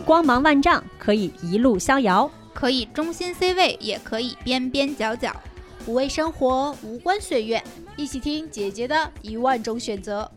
光芒万丈，可以一路逍遥，可以中心 C 位，也可以边边角角。无畏生活，无关岁月，一起听姐姐的一万种选择。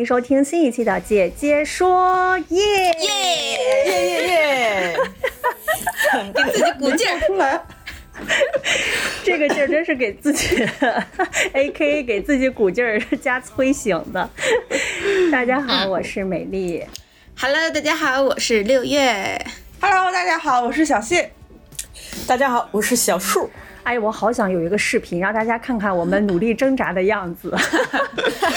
迎收听新一期的《姐姐说耶耶耶耶耶！给自己鼓劲儿。出来，这个劲儿真是给自己，A K A 给自己鼓劲儿加催醒的。大家好，我是美丽。Hello，大家好，我是六月。Hello，大家好，我是小谢。大家好，我是小树。哎，我好想有一个视频，让大家看看我们努力挣扎的样子。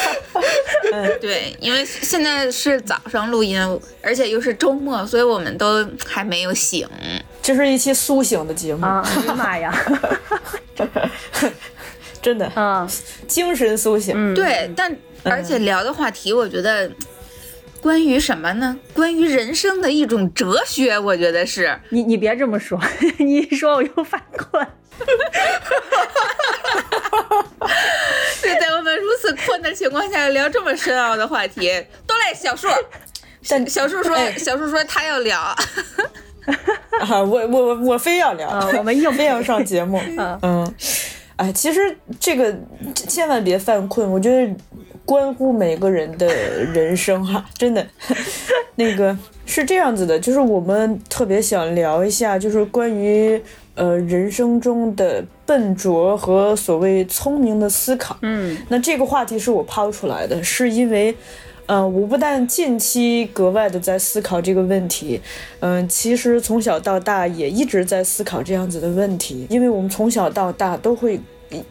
对，因为现在是早上录音，而且又是周末，所以我们都还没有醒。这是一期苏醒的节目，啊，哎呀妈呀！真的，啊，精神苏醒。嗯，对，但而且聊的话题，我觉得关于什么呢？关于人生的一种哲学，我觉得是。你你别这么说，你一说我又犯困。对，在我们如此困的情况下聊这么深奥的话题，都来小树。小小树说，哎小树说他要聊。啊，我我我我非要聊，啊我们硬非要上节目。嗯嗯，哎，其实这个千万别犯困，我觉得关乎每个人的人生哈、真的。那个是这样子的，就是我们特别想聊一下，就是关于呃人生中的笨拙和所谓聪明的思考。嗯那这个话题是我抛出来的，是因为，呃，我不但近期格外的在思考这个问题，嗯、其实从小到大也一直在思考这样子的问题，因为我们从小到大都会。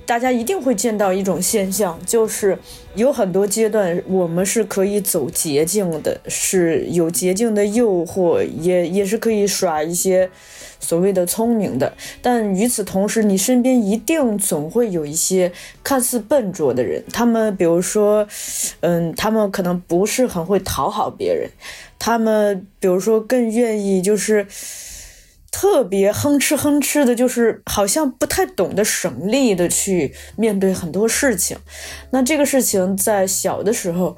大家一定会见到一种现象，就是有很多阶段我们是可以走捷径的，是有捷径的诱惑，也也是可以耍一些所谓的聪明的。但与此同时，你身边一定总会有一些看似笨拙的人，他们比如说，嗯，他们可能不是很会讨好别人，他们比如说更愿意就是。特别哼哧哼哧的，就是好像不太懂得省力的去面对很多事情。那这个事情在小的时候，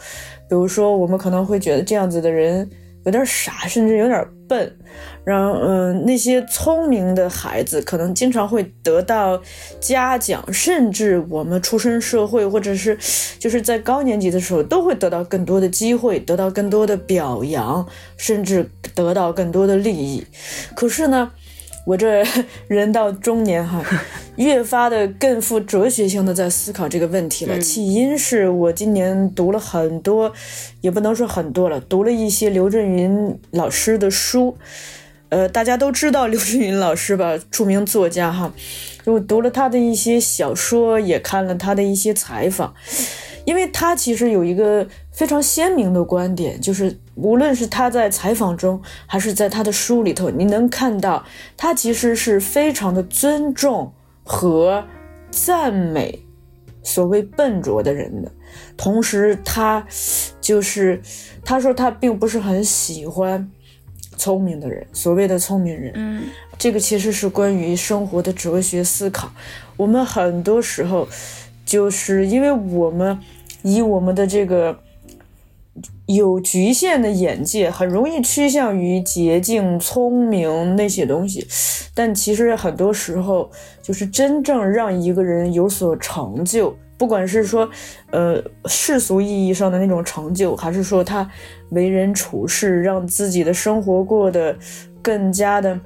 比如说我们可能会觉得这样子的人有点傻，甚至有点笨。然后，嗯，那些聪明的孩子可能经常会得到嘉奖，甚至我们出身社会或者是就是在高年级的时候，都会得到更多的机会，得到更多的表扬，甚至得到更多的利益。可是呢，我这人到中年哈，越发的更富哲学性的在思考这个问题了。起因是我今年读了很多，也不能说很多了，读了一些刘震云老师的书。呃，大家都知道刘震云老师吧，著名作家哈。就读了他的一些小说，也看了他的一些采访，因为他其实有一个非常鲜明的观点，就是无论是他在采访中，还是在他的书里头，你能看到他其实是非常的尊重和赞美所谓笨拙的人的，同时他就是他说他并不是很喜欢聪明的人，所谓的聪明人，嗯，这个其实是关于生活的哲学思考。我们很多时候就是因为我们以我们的这个有局限的眼界，很容易趋向于捷径、聪明那些东西。但其实很多时候，就是真正让一个人有所成就，不管是说，呃，世俗意义上的那种成就，还是说他为人处事，让自己的生活过得更加的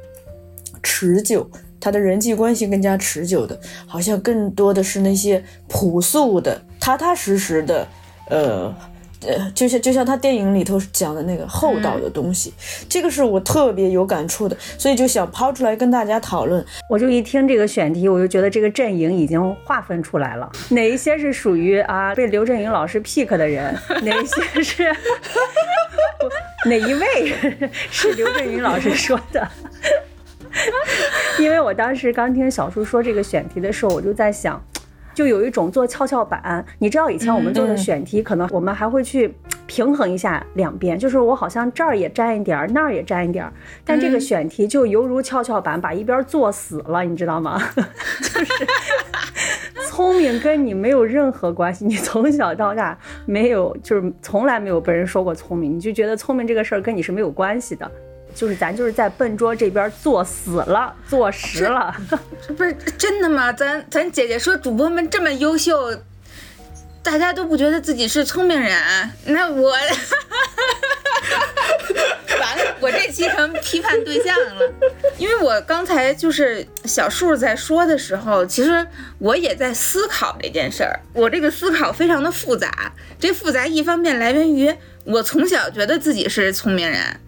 持久，他的人际关系更加持久的，好像更多的是那些朴素的、踏踏实实的，呃。呃，就像就像他电影里头讲的那个厚道的东西，这个是我特别有感触的，所以就想抛出来跟大家讨论。我就一听这个选题，我就觉得这个阵营已经划分出来了，哪一些是属于啊被刘震云老师 pick 的人，哪一些是 哪一位是刘震云老师说的？因为我当时刚听小叔说这个选题的时候，我就在想，就有一种做跷跷板。你知道以前我们做的选题，可能我们还会去平衡一下两边，就是我好像这儿也沾一点儿，那儿也沾一点儿。但这个选题就犹如跷跷板，把一边做死了，你知道吗？就是聪明跟你没有任何关系，你从小到大没有，就是从来没有被人说过聪明，你就觉得聪明这个事儿跟你是没有关系的。就是咱就是在笨拙这边坐死了，坐实了。这 不是真的吗？咱咱姐姐说主播们这么优秀，大家都不觉得自己是聪明人，那我 完了，我这期成批判对象了。因为我刚才就是小树在说的时候，其实我也在思考这件事儿。我这个思考非常的复杂，这复杂一方面来源于我从小觉得自己是聪明人。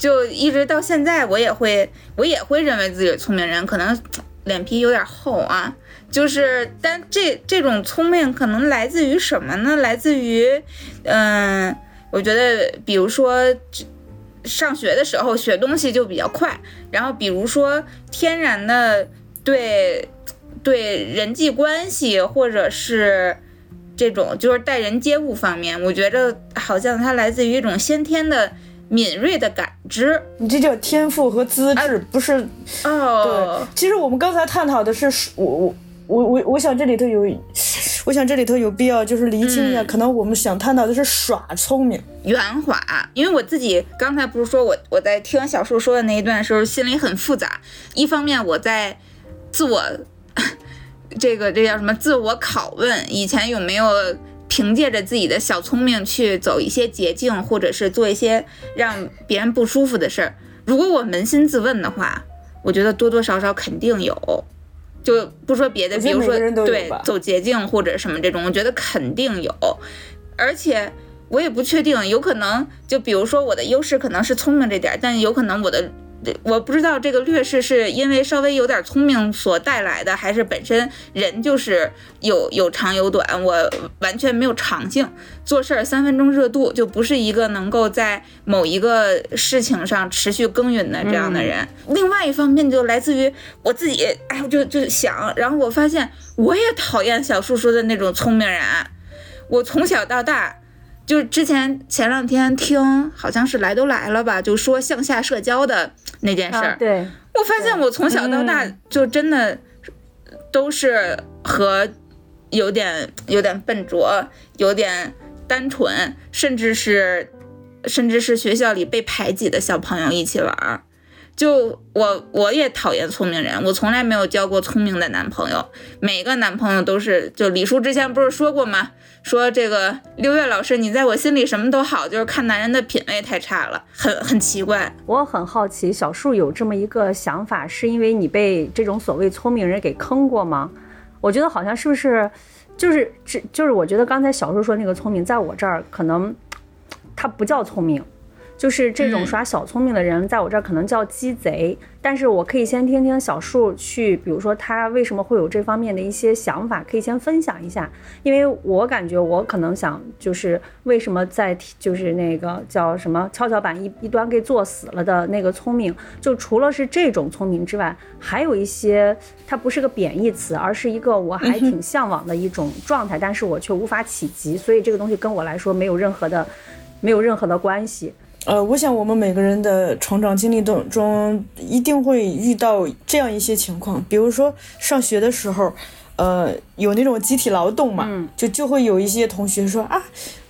就一直到现在，我也会，我也会认为自己是聪明人，可能 脸皮有点厚啊。就是，但这这种聪明可能来自于什么呢？来自于，嗯，我觉得，比如说上学的时候学东西就比较快，然后比如说天然的对对人际关系或者是这种就是待人接物方面，我觉得好像它来自于一种先天的。敏锐的感知，你这叫天赋和资质，不是？哦，对，其实我们刚才探讨的是，我我我我我想这里头有，我想这里头有必要就是厘清一下，可能我们想探讨的是耍聪明、圆滑。因为我自己刚才不是说我我在听小树说的那一段时候，心里很复杂。一方面我在自我 这个这叫什么？自我拷问，以前有没有？凭借着自己的小聪明去走一些捷径，或者是做一些让别人不舒服的事儿。如果我扪心自问的话，我觉得多多少少肯定有。就不说别的，比如说对走捷径或者什么这种，我觉得肯定有。而且我也不确定，有可能就比如说我的优势可能是聪明这点，但有可能我的。我不知道这个劣势是因为稍微有点聪明所带来的，还是本身人就是有有长有短，我完全没有长性，做事儿三分钟热度，就不是一个能够在某一个事情上持续耕耘的这样的人。另外一方面就来自于我自己，哎，我就就想，然后我发现我也讨厌小树说的那种聪明人，我从小到大。就之前前两天听，好像是来都来了吧，就说向下社交的那件事儿。对，我发现我从小到大就真的都是和有点有点笨拙、有点单纯，甚至是甚至是学校里被排挤的小朋友一起玩儿。就我我也讨厌聪明人，我从来没有交过聪明的男朋友，每个男朋友都是就李叔之前不是说过吗？说这个六月老师，你在我心里什么都好，就是看男人的品味太差了，很很奇怪。我很好奇，小树有这么一个想法，是因为你被这种所谓聪明人给坑过吗？我觉得好像是不是，就是这就是我觉得刚才小树说那个聪明，在我这儿可能他不叫聪明。就是这种耍小聪明的人，在我这儿可能叫鸡贼。但是我可以先听听小树去，比如说他为什么会有这方面的一些想法，可以先分享一下。因为我感觉我可能想，就是为什么在就是那个叫什么跷跷板一一端给坐死了的那个聪明，就除了是这种聪明之外，还有一些它不是个贬义词，而是一个我还挺向往的一种状态，但是我却无法企及，所以这个东西跟我来说没有任何的没有任何的关系。呃，我想我们每个人的成长经历中中，一定会遇到这样一些情况，比如说上学的时候，呃，有那种集体劳动嘛，就就会有一些同学说啊，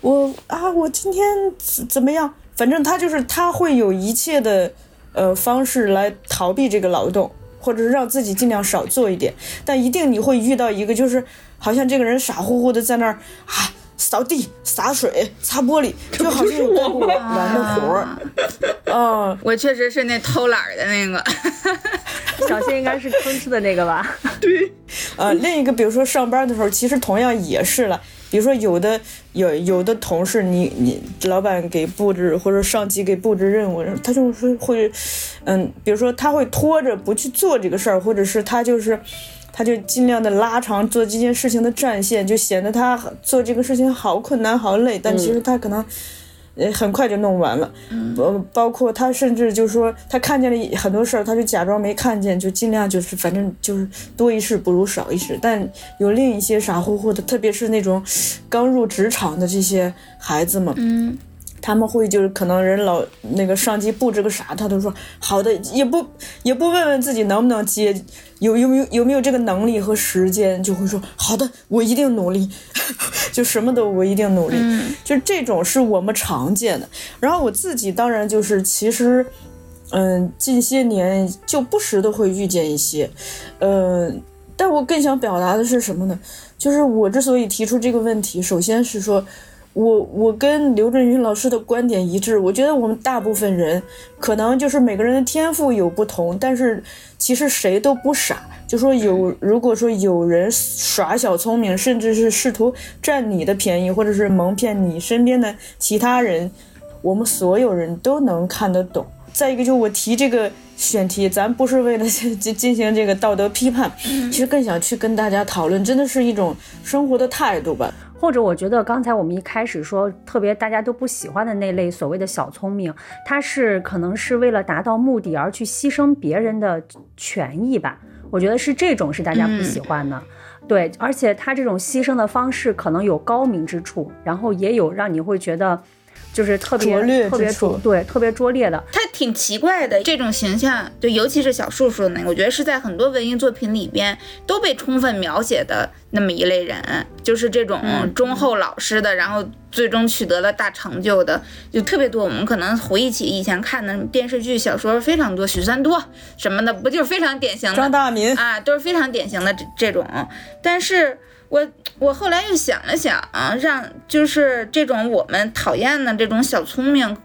我啊，我今天怎怎么样？反正他就是他会有一切的呃方式来逃避这个劳动，或者是让自己尽量少做一点，但一定你会遇到一个，就是好像这个人傻乎乎的在那儿啊。扫地、洒水、擦玻璃，就好像有干不完的活儿。嗯，我确实是那偷懒的那个。小谢应该是吭哧的那个吧？对。呃，另一个，比如说上班的时候，其实同样也是了。比如说有的有有的同事，你你老板给布置或者上级给布置任务，他就是会，嗯，比如说他会拖着不去做这个事儿，或者是他就是。他就尽量的拉长做这件事情的战线，就显得他做这个事情好困难、好累。但其实他可能呃很快就弄完了。嗯，包括他甚至就是说他看见了很多事儿，他就假装没看见，就尽量就是反正就是多一事不如少一事。但有另一些傻乎乎的，特别是那种刚入职场的这些孩子们，嗯，他们会就是可能人老那个上级布置个啥，他都说好的，也不也不问问自己能不能接，有有没有有没有这个能力和时间，就会说好的，我一定努力，就什么都我一定努力，就这种是我们常见的。然后我自己当然就是其实，嗯，近些年就不时的会遇见一些，嗯，但我更想表达的是什么呢？就是我之所以提出这个问题，首先是说。我我跟刘震云老师的观点一致，我觉得我们大部分人可能就是每个人的天赋有不同，但是其实谁都不傻。就说有，如果说有人耍小聪明，甚至是试图占你的便宜，或者是蒙骗你身边的其他人，我们所有人都能看得懂。再一个，就我提这个选题，咱不是为了 进进行这个道德批判，其实更想去跟大家讨论，真的是一种生活的态度吧。或者我觉得刚才我们一开始说特别大家都不喜欢的那类所谓的小聪明，他是可能是为了达到目的而去牺牲别人的权益吧。我觉得是这种是大家不喜欢的，对，而且他这种牺牲的方式可能有高明之处，然后也有让你会觉得就是特别拙劣特别拙对特别拙劣的。他挺奇怪的这种形象，就尤其是小树树那个，我觉得是在很多文艺作品里边都被充分描写的那么一类人，就是这种忠厚老实的，然后最终取得了大成就的，就特别多。我们可能回忆起以前看的电视剧、小说非常多，许三多什么的，不就是非常典型的张大民，啊，都是非常典型的这这种。但是我我后来又想了想啊，让就是这种我们讨厌的这种小聪明，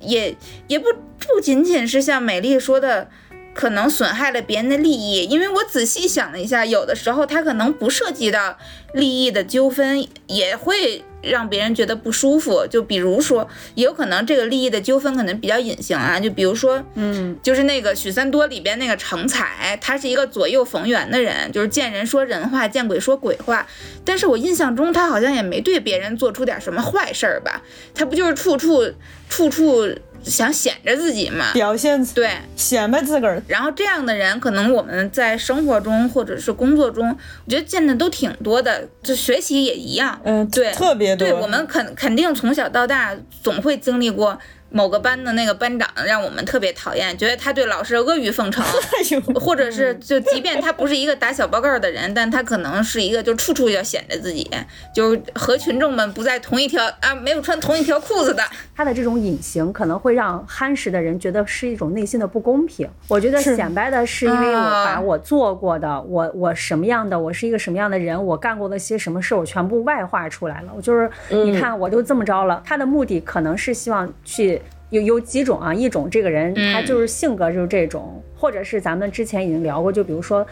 也也不不仅仅是像美丽说的。可能损害了别人的利益，因为我仔细想了一下，有的时候他可能不涉及到利益的纠纷，也会让别人觉得不舒服。就比如说，也有可能这个利益的纠纷可能比较隐形啊。就比如说，嗯，就是那个许三多里边那个成才，他是一个左右逢源的人，就是见人说人话，见鬼说鬼话。但是我印象中他好像也没对别人做出点什么坏事儿吧？他不就是处处处处想显着自己嘛？表现对，显摆自个儿。然后这样的人，可能我们在生活中或者是工作中，我觉得见的都挺多的，就学习也一样。嗯，对，特别多。对我们肯肯定从小到大总会经历过某个班的那个班长让我们特别讨厌，觉得他对老师阿谀奉承，或者是就即便他不是一个打小报告的人，但他可能是一个就处处要显着自己，就和群众们不在同一条啊，没有穿同一条裤子的。他的这种隐形可能会让憨实的人觉得是一种内心的不公平。我觉得显摆的是因为我啊把我做过的，我我什么样的，我是一个什么样的人，我干过的些什么事，我全部外化出来了。我就是你看，我就这么着了。他的目的可能是希望去。有有几种啊，一种这个人他就是性格就是这种，或者是咱们之前已经聊过，就比如说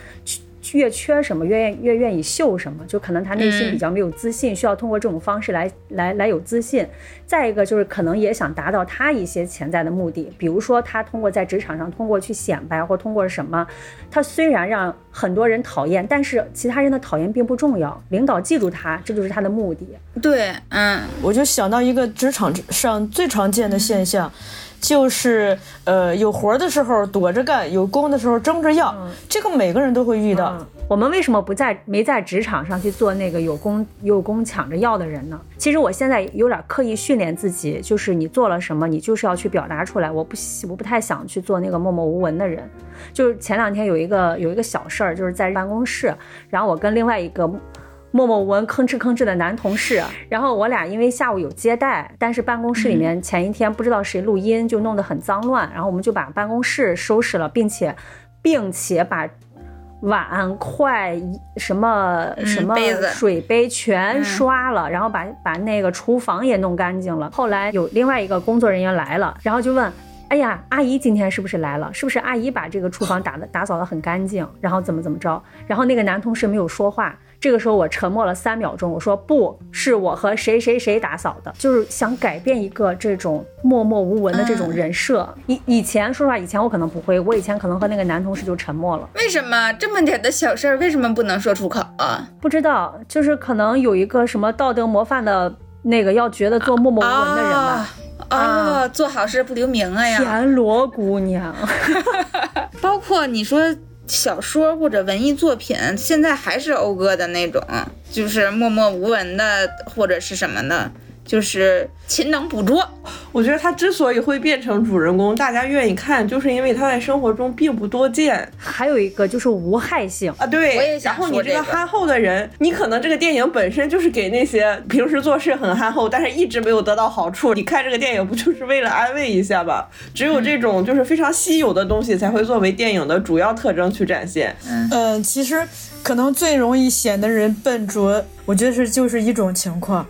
越缺什么越愿越愿意秀什么，就可能他内心比较没有自信，需要通过这种方式来来来有自信。再一个就是可能也想达到他一些潜在的目的，比如说他通过在职场上通过去显摆或通过什么，他虽然让很多人讨厌，但是其他人的讨厌并不重要，领导记住他，这就是他的目的。对，嗯，我就想到一个职场上最常见的现象，就是呃有活的时候躲着干，有工的时候争着要，这个每个人都会遇到。嗯我们为什么不在没在职场上去做那个有功有功抢着要的人呢？其实我现在有点刻意训练自己，就是你做了什么，你就是要去表达出来。我不喜我不太想去做那个默默无闻的人。就是前两天有一个有一个小事儿，就是在办公室，然后我跟另外一个。默默无闻、吭哧吭哧的男同事，然后我俩因为下午有接待，但是办公室里面前一天不知道谁录音，就弄得很脏乱，然后我们就把办公室收拾了，并且，并且把碗筷什么什么水杯全刷了，然后把把那个厨房也弄干净了。后来有另外一个工作人员来了，然后就问。哎呀，阿姨今天是不是来了？是不是阿姨把这个厨房打的打扫的很干净？然后怎么怎么着？然后那个男同事没有说话。这个时候我沉默了三秒钟，我说不是我和谁谁谁打扫的，就是想改变一个这种默默无闻的这种人设。以以前说实话，以前我可能不会，我以前可能和那个男同事就沉默了。为什么这么点的小事儿，为什么不能说出口啊？不知道，就是可能有一个什么道德模范的那个要觉得做默默无闻的人吧。啊哦，做好事不留名啊呀。田螺姑娘，包括你说小说或者文艺作品，现在还是讴歌的那种，就是默默无闻的或者是什么的，就是勤能补拙。我觉得他之所以会变成主人公，大家愿意看，就是因为他在生活中并不多见还有一个就是无害性。啊。对，我也想然后你这个这个憨厚的人，你可能这个电影本身就是给那些平时做事很憨厚，但是一直没有得到好处。你看这个电影不就是为了安慰一下吧？只有这种就是非常稀有的东西才会作为电影的主要特征去展现。嗯，其实可能最容易显得人笨拙，我觉得是就是一种情况，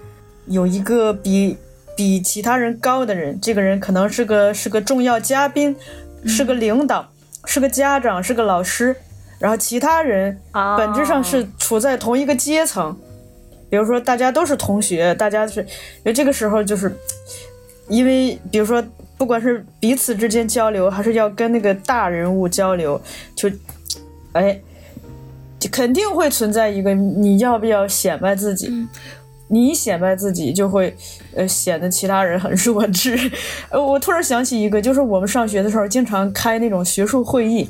有一个比比其他人高的人，这个人可能是个是个重要嘉宾，是个领导，是个家长，是个老师，然后其他人哦。本质上是处在同一个阶层，比如说大家都是同学，大家是，因为这个时候就是，因为比如说不管是彼此之间交流，还是要跟那个大人物交流，就，哎，肯定会存在一个你要不要显摆自己。你显摆自己，就会，呃，显得其他人很弱智。呃，我突然想起一个，就是我们上学的时候经常开那种学术会议，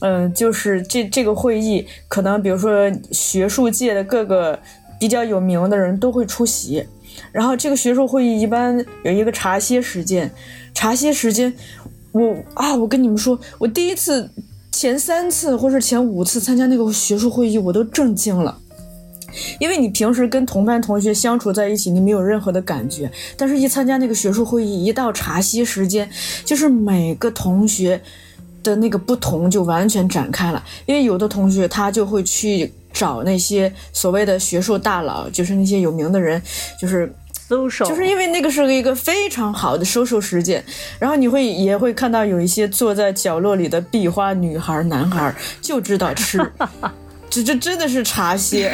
嗯、就是这这个会议，可能比如说学术界的各个比较有名的人都会出席。然后这个学术会议一般有一个茶歇时间，茶歇时间，我啊，我跟你们说，我第一次、前三次或是前五次参加那个学术会议，我都震惊了。因为你平时跟同班同学相处在一起，你没有任何的感觉，但是一参加那个学术会议，一到茶歇时间，就是每个同学的那个不同就完全展开了。因为有的同学他就会去找那些所谓的学术大佬，就是那些有名的人，就是，social 就是因为那个是一个非常好的收受时间，然后你会也会看到有一些坐在角落里的壁花女孩、男孩就知道吃，这这真的是茶歇。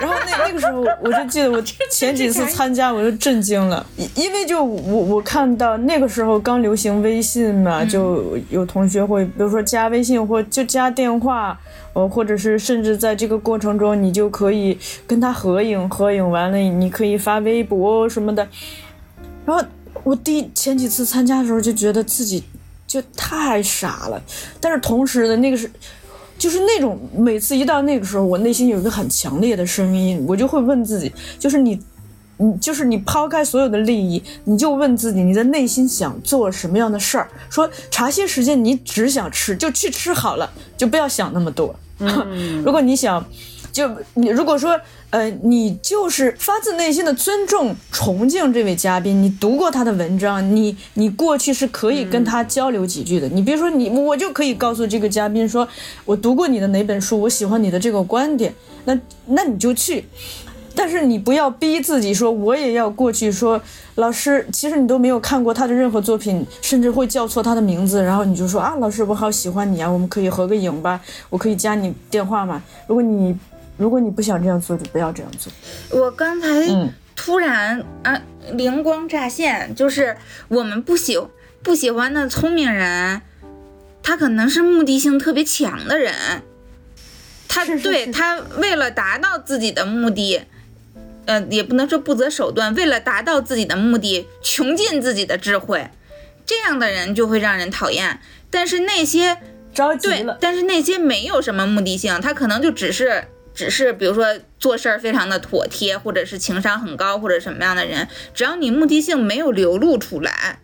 然后那那个时候我就记得我前几次参加我就震惊了，因因为就我我看到那个时候刚流行微信嘛，就有同学会比如说加微信或就加电话。呃，或者是甚至在这个过程中，你就可以跟他合影，合影完了你可以发微博什么的。然后我第前几次参加的时候，就觉得自己就太傻了，但是同时的那个是，就是那种每次一到那个时候，我内心有一个很强烈的声音，我就会问自己，就是你。你就是你抛开所有的利益，你就问自己，你的内心想做什么样的事儿？说茶歇时间你只想吃，就去吃好了，就不要想那么多。如果你想，就你如果说，呃，你就是发自内心的尊重、崇敬这位嘉宾，你读过他的文章，你你过去是可以跟他交流几句的。你比如说你，我就可以告诉这个嘉宾说，我读过你的哪本书，我喜欢你的这个观点，那那你就去。但是你不要逼自己说，我也要过去说，老师，其实你都没有看过他的任何作品，甚至会叫错他的名字，然后你就说啊，老师，我好喜欢你啊，我们可以合个影吧，我可以加你电话吗？如果你如果你不想这样做，就不要这样做。我刚才嗯突然啊灵光乍现，就是我们不喜不喜欢的聪明人，他可能是目的性特别强的人，他是是是对他为了达到自己的目的。呃，也不能说不择手段，为了达到自己的目的，穷尽自己的智慧，这样的人就会让人讨厌。但是那些着急了，，但是那些没有什么目的性，他可能就只是只是比如说做事儿非常的妥帖，或者是情商很高，或者什么样的人，只要你目的性没有流露出来，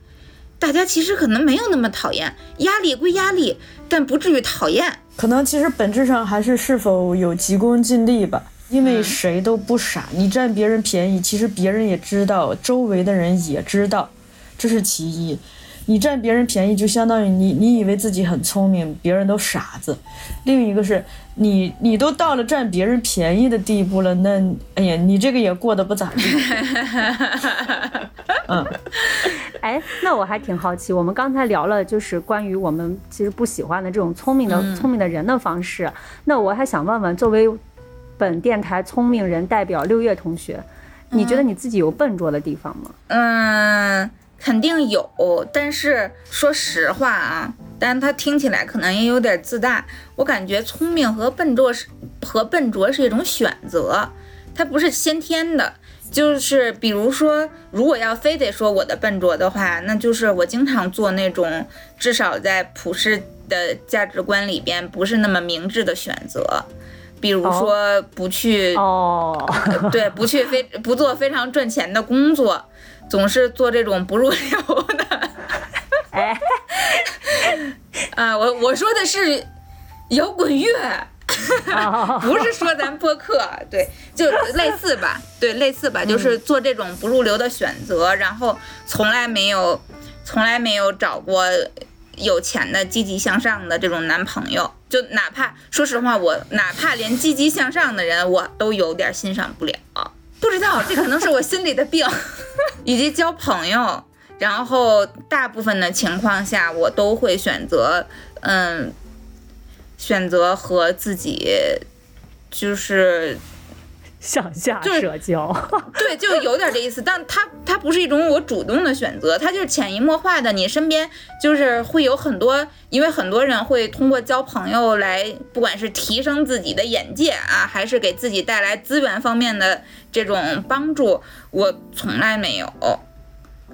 大家其实可能没有那么讨厌。压力归压力，但不至于讨厌。可能其实本质上还是是否有急功近利吧。因为谁都不傻，你占别人便宜，其实别人也知道，周围的人也知道，这是其一。你占别人便宜，就相当于你你以为自己很聪明，别人都傻子。另一个是你你都到了占别人便宜的地步了，那哎呀，你这个也过得不咋地。嗯，哎，那我还挺好奇，我们刚才聊了就是关于我们其实不喜欢的这种聪明的、嗯聪明的人的方式。那我还想问问，作为本电台聪明人代表六月同学，你觉得你自己有笨拙的地方吗？嗯，肯定有，但是说实话啊，但他听起来可能也有点自大。我感觉聪明和笨拙是和笨拙是一种选择，它不是先天的。就是比如说，如果要非得说我的笨拙的话，那就是我经常做那种至少在普世的价值观里边不是那么明智的选择，比如说不去、哦，对不去非 不做非常赚钱的工作，总是做这种不入流的。哎，啊，我我说的是摇滚乐。哦 不是说咱播客，对，就类似吧，对，类似吧，就是做这种不入流的选择，然后从来没有，从来没有找过有钱的、积极向上的这种男朋友，就哪怕说实话，我哪怕连积极向上的人，我都有点欣赏不了。不知道，这可能是我心里的病，以及交朋友，然后大部分的情况下，我都会选择，嗯。选择和自己就是向下社交，对，就有点这意思，但它它不是一种我主动的选择，它就是潜移默化的，你身边就是会有很多，因为很多人会通过交朋友来，不管是提升自己的眼界啊，还是给自己带来资源方面的这种帮助，我从来没有。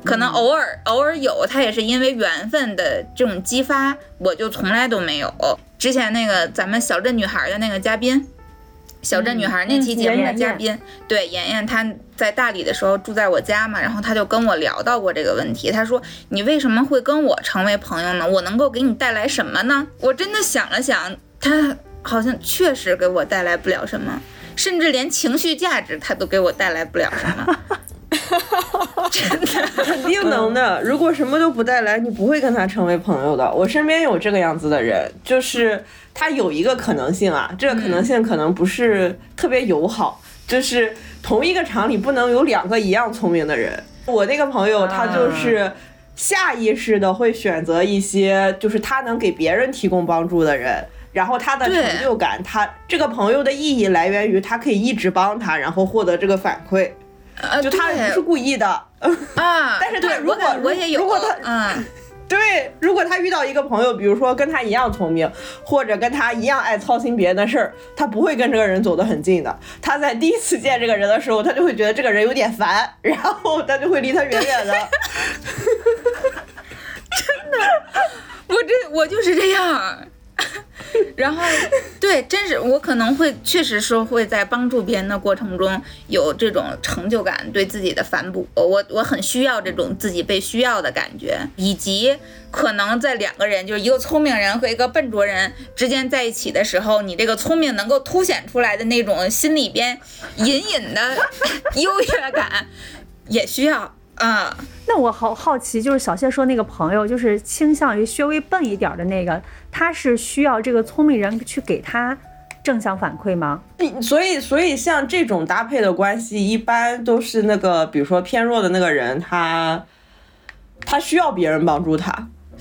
可能偶尔偶尔有，他也是因为缘分的这种激发，我就从来都没有。之前那个咱们小镇女孩的那个嘉宾，小镇女孩那期节目的嘉宾，对妍妍，她在大理的时候住在我家嘛，然后她就跟我聊到过这个问题。她说：“你为什么会跟我成为朋友呢？我能够给你带来什么呢？”我真的想了想，她好像确实给我带来不了什么，甚至连情绪价值她都给我带来不了什么。真的，肯定能的。如果什么都不带来，你不会跟他成为朋友的。我身边有这个样子的人，就是他有一个可能性啊，这个可能性可能不是特别友好，就是同一个厂里不能有两个一样聪明的人。我那个朋友，他就是下意识的会选择一些就是他能给别人提供帮助的人。然后他的成就感，他这个朋友的意义来源于他可以一直帮他，然后获得这个反馈。呃，就他不是故意的，啊，但是他，如果我我也有，如果他嗯。对，如果他遇到一个朋友，比如说跟他一样聪明，或者跟他一样爱操心别人的事儿，他不会跟这个人走得很近的。他在第一次见这个人的时候，他就会觉得这个人有点烦，然后他就会离他远远的。真的。我这我就是这样。然后，对，真是我可能会确实说会在帮助别人的过程中有这种成就感，对自己的反哺。我我很需要这种自己被需要的感觉，以及可能在两个人，就是一个聪明人和一个笨拙人之间在一起的时候，你这个聪明能够凸显出来的那种心里边隐隐的 优越感，也需要嗯。那我好好奇，就是小谢说那个朋友，就是倾向于稍微笨一点的那个，他是需要这个聪明人去给他正向反馈吗？所以，所以像这种搭配的关系，一般都是那个，比如说偏弱的那个人，他他需要别人帮助他。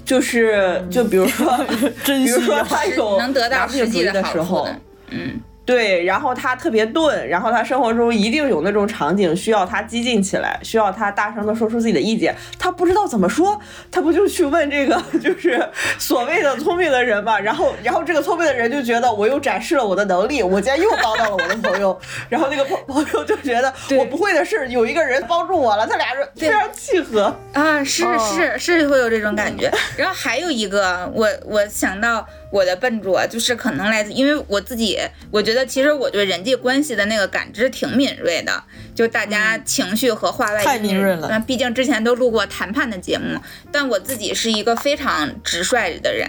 就是，就比如说，真比如说他有能得到实际的时候，处，嗯。对，然后他特别钝，然后他生活中一定有那种场景需要他激进起来，需要他大声的说出自己的意见，他不知道怎么说，他不就去问这个 就是所谓的聪明的人嘛？然后，然后这个聪明的人就觉得我又展示了我的能力，我今天又帮到了我的朋友，然后那个朋朋友就觉得我不会的事有一个人帮助我了，他俩人非常契合。啊，是哦是是会有这种感觉。然后还有一个，我我想到我的笨拙，就是可能来自，因为我自己，我觉得其实我对人际关系的那个感知挺敏锐的，就大家情绪和话外音，太敏锐了那毕竟之前都录过谈判的节目，但我自己是一个非常直率的人，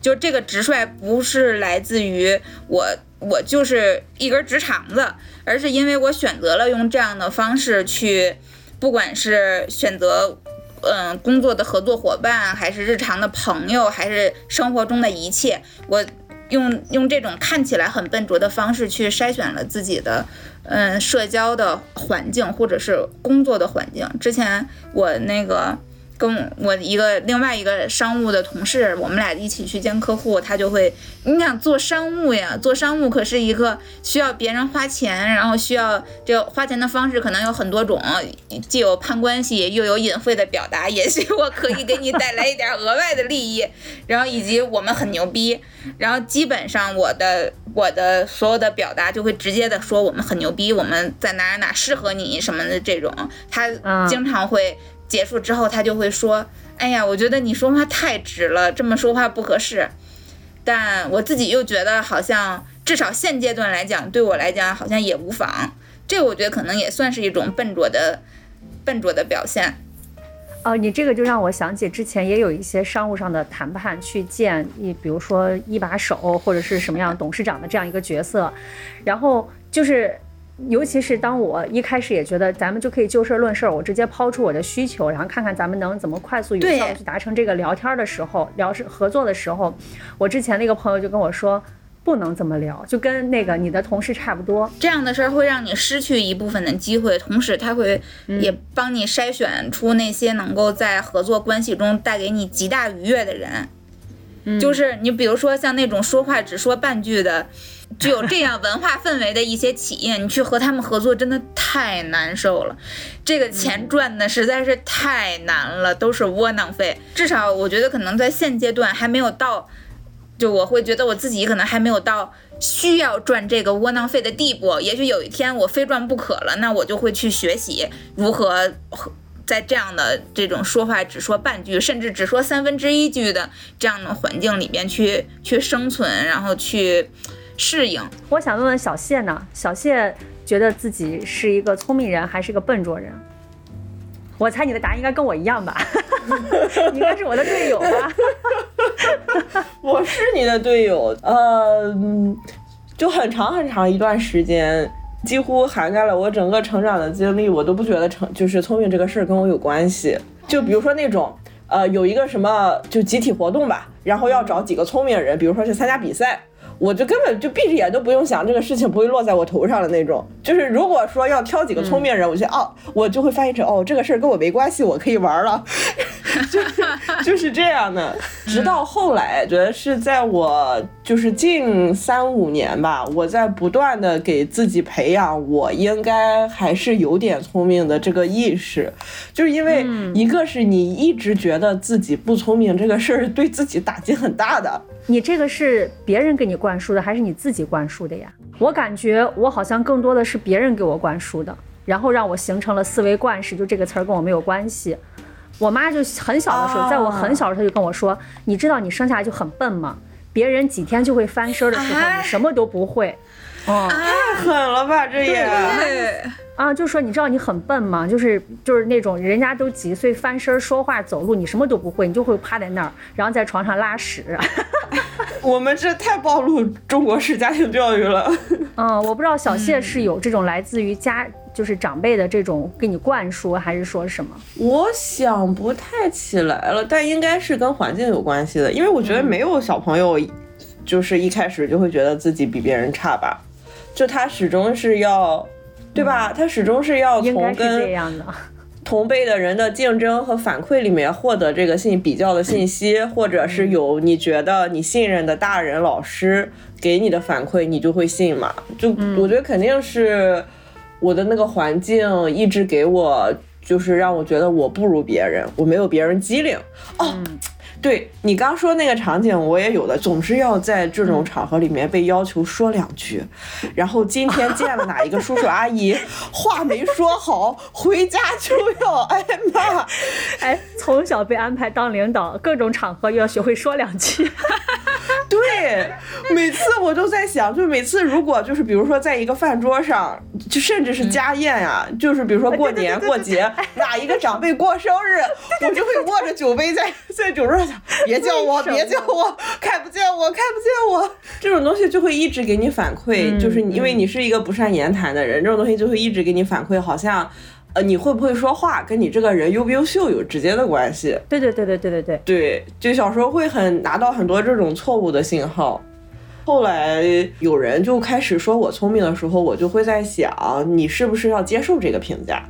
就这个直率不是来自于我。我就是一根直肠子，而是因为我选择了用这样的方式去，不管是选择嗯，工作的合作伙伴，还是日常的朋友，还是生活中的一切，我用用这种看起来很笨拙的方式去筛选了自己的嗯社交的环境，或者是工作的环境。之前我那个。跟我一个另外一个商务的同事，我们俩一起去见客户，他就会，你想做商务呀，做商务可是一个需要别人花钱，然后需要这个花钱的方式可能有很多种，既有攀关系，又有隐晦的表达，也许我可以给你带来一点额外的利益，然后以及我们很牛逼，然后基本上我的我的所有的表达就会直接的说我们很牛逼，我们在哪哪哪适合你什么的这种，他经常会结束之后他就会说，哎呀，我觉得你说话太直了，这么说话不合适。但我自己又觉得好像至少现阶段来讲，对我来讲好像也无妨。这我觉得可能也算是一种笨拙的笨拙的表现。哦，你这个就让我想起之前也有一些商务上的谈判，去见一比如说一把手或者是什么样董事长的这样一个角色，然后就是。尤其是当我一开始也觉得咱们就可以就事论事，我直接抛出我的需求，然后看看咱们能怎么快速有效的去达成这个聊天的时候，聊是合作的时候，我之前那个朋友就跟我说，不能这么聊，就跟那个你的同事差不多，这样的事儿会让你失去一部分的机会，同时他会也帮你筛选出那些能够在合作关系中带给你极大愉悦的人。就是你比如说像那种说话只说半句的，具有这样文化氛围的一些企业，你去和他们合作真的太难受了，这个钱赚的实在是太难了，都是窝囊废。至少我觉得可能在现阶段还没有到。就我会觉得我自己可能还没有到需要赚这个窝囊费的地步，也许有一天我非赚不可了，那我就会去学习如何在这样的这种说话只说半句，甚至只说三分之一句的这样的环境里边去去生存，然后去适应。我想问问小谢呢？小谢觉得自己是一个聪明人还是个笨拙人？我猜你的答案应该跟我一样吧？你应该是我的队友吧？我是你的队友，呃，嗯就很长很长一段时间，几乎涵盖了我整个成长的经历，我都不觉得成就是聪明这个事儿跟我有关系。就比如说那种，呃，有一个什么就集体活动吧，然后要找几个聪明人，比如说去参加比赛。我就根本就闭着眼都不用想，这个事情不会落在我头上的那种。就是如果说要挑几个聪明人，我就哦，我就会翻译成哦，这个事儿跟我没关系，我可以玩了。就是就是这样的。直到后来，觉得是在我就是近三五年吧，我在不断的给自己培养，我应该还是有点聪明的这个意识。就是因为一个是你一直觉得自己不聪明这个事儿对自己打击很大的。你这个是别人给你灌输的，还是你自己灌输的呀？我感觉我好像更多的是别人给我灌输的，然后让我形成了思维惯式，就这个词儿跟我没有关系。我妈就很小的时候，哦在我很小的时候就跟我说：“你知道你生下来就很笨吗？别人几天就会翻身的时候，啊你什么都不会。”哦，太狠了吧，这也。对，啊，就说你知道你很笨吗？就是就是那种人家都几岁翻身说话走路，你什么都不会，你就会趴在那儿，然后在床上拉屎。我们这太暴露中国式家庭教育了。嗯，我不知道小谢是有这种来自于家，就是长辈的这种给你灌输，还是说什么？我想不太起来了，但应该是跟环境有关系的，因为我觉得没有小朋友，就是一开始就会觉得自己比别人差吧，就他始终是要，对吧？他始终是要从跟这样的。同辈的人的竞争和反馈里面获得这个信比较的信 息，或者是有你觉得你信任的大人、老师给你的反馈，你就会信嘛。就我觉得肯定是我的那个环境一直给我，就是让我觉得我不如别人，我没有别人机灵。哦，对你刚说那个场景，我也有的，总是要在这种场合里面被要求说两句，然后今天见了哪一个叔叔阿姨，话没说好，回家就要挨骂。哎，从小被安排当领导，各种场合要学会说两句。对，每次我都在想，就每次如果就是比如说在一个饭桌上，就甚至是家宴呀、就是比如说过年过节，哪一个长辈过生日，我就会握着酒杯在在酒桌上想，别叫我，别叫我，看不见我，看不见我，这种东西就会一直给你反馈，就是因为你是一个不善言谈的人，这种东西就会一直给你反馈，好像。呃，你会不会说话，跟你这个人优不优秀有直接的关系。对对对对对对对。对，就小时候会很拿到很多这种错误的信号。后来有人就开始说我聪明的时候，我就会在想，你是不是要接受这个评价？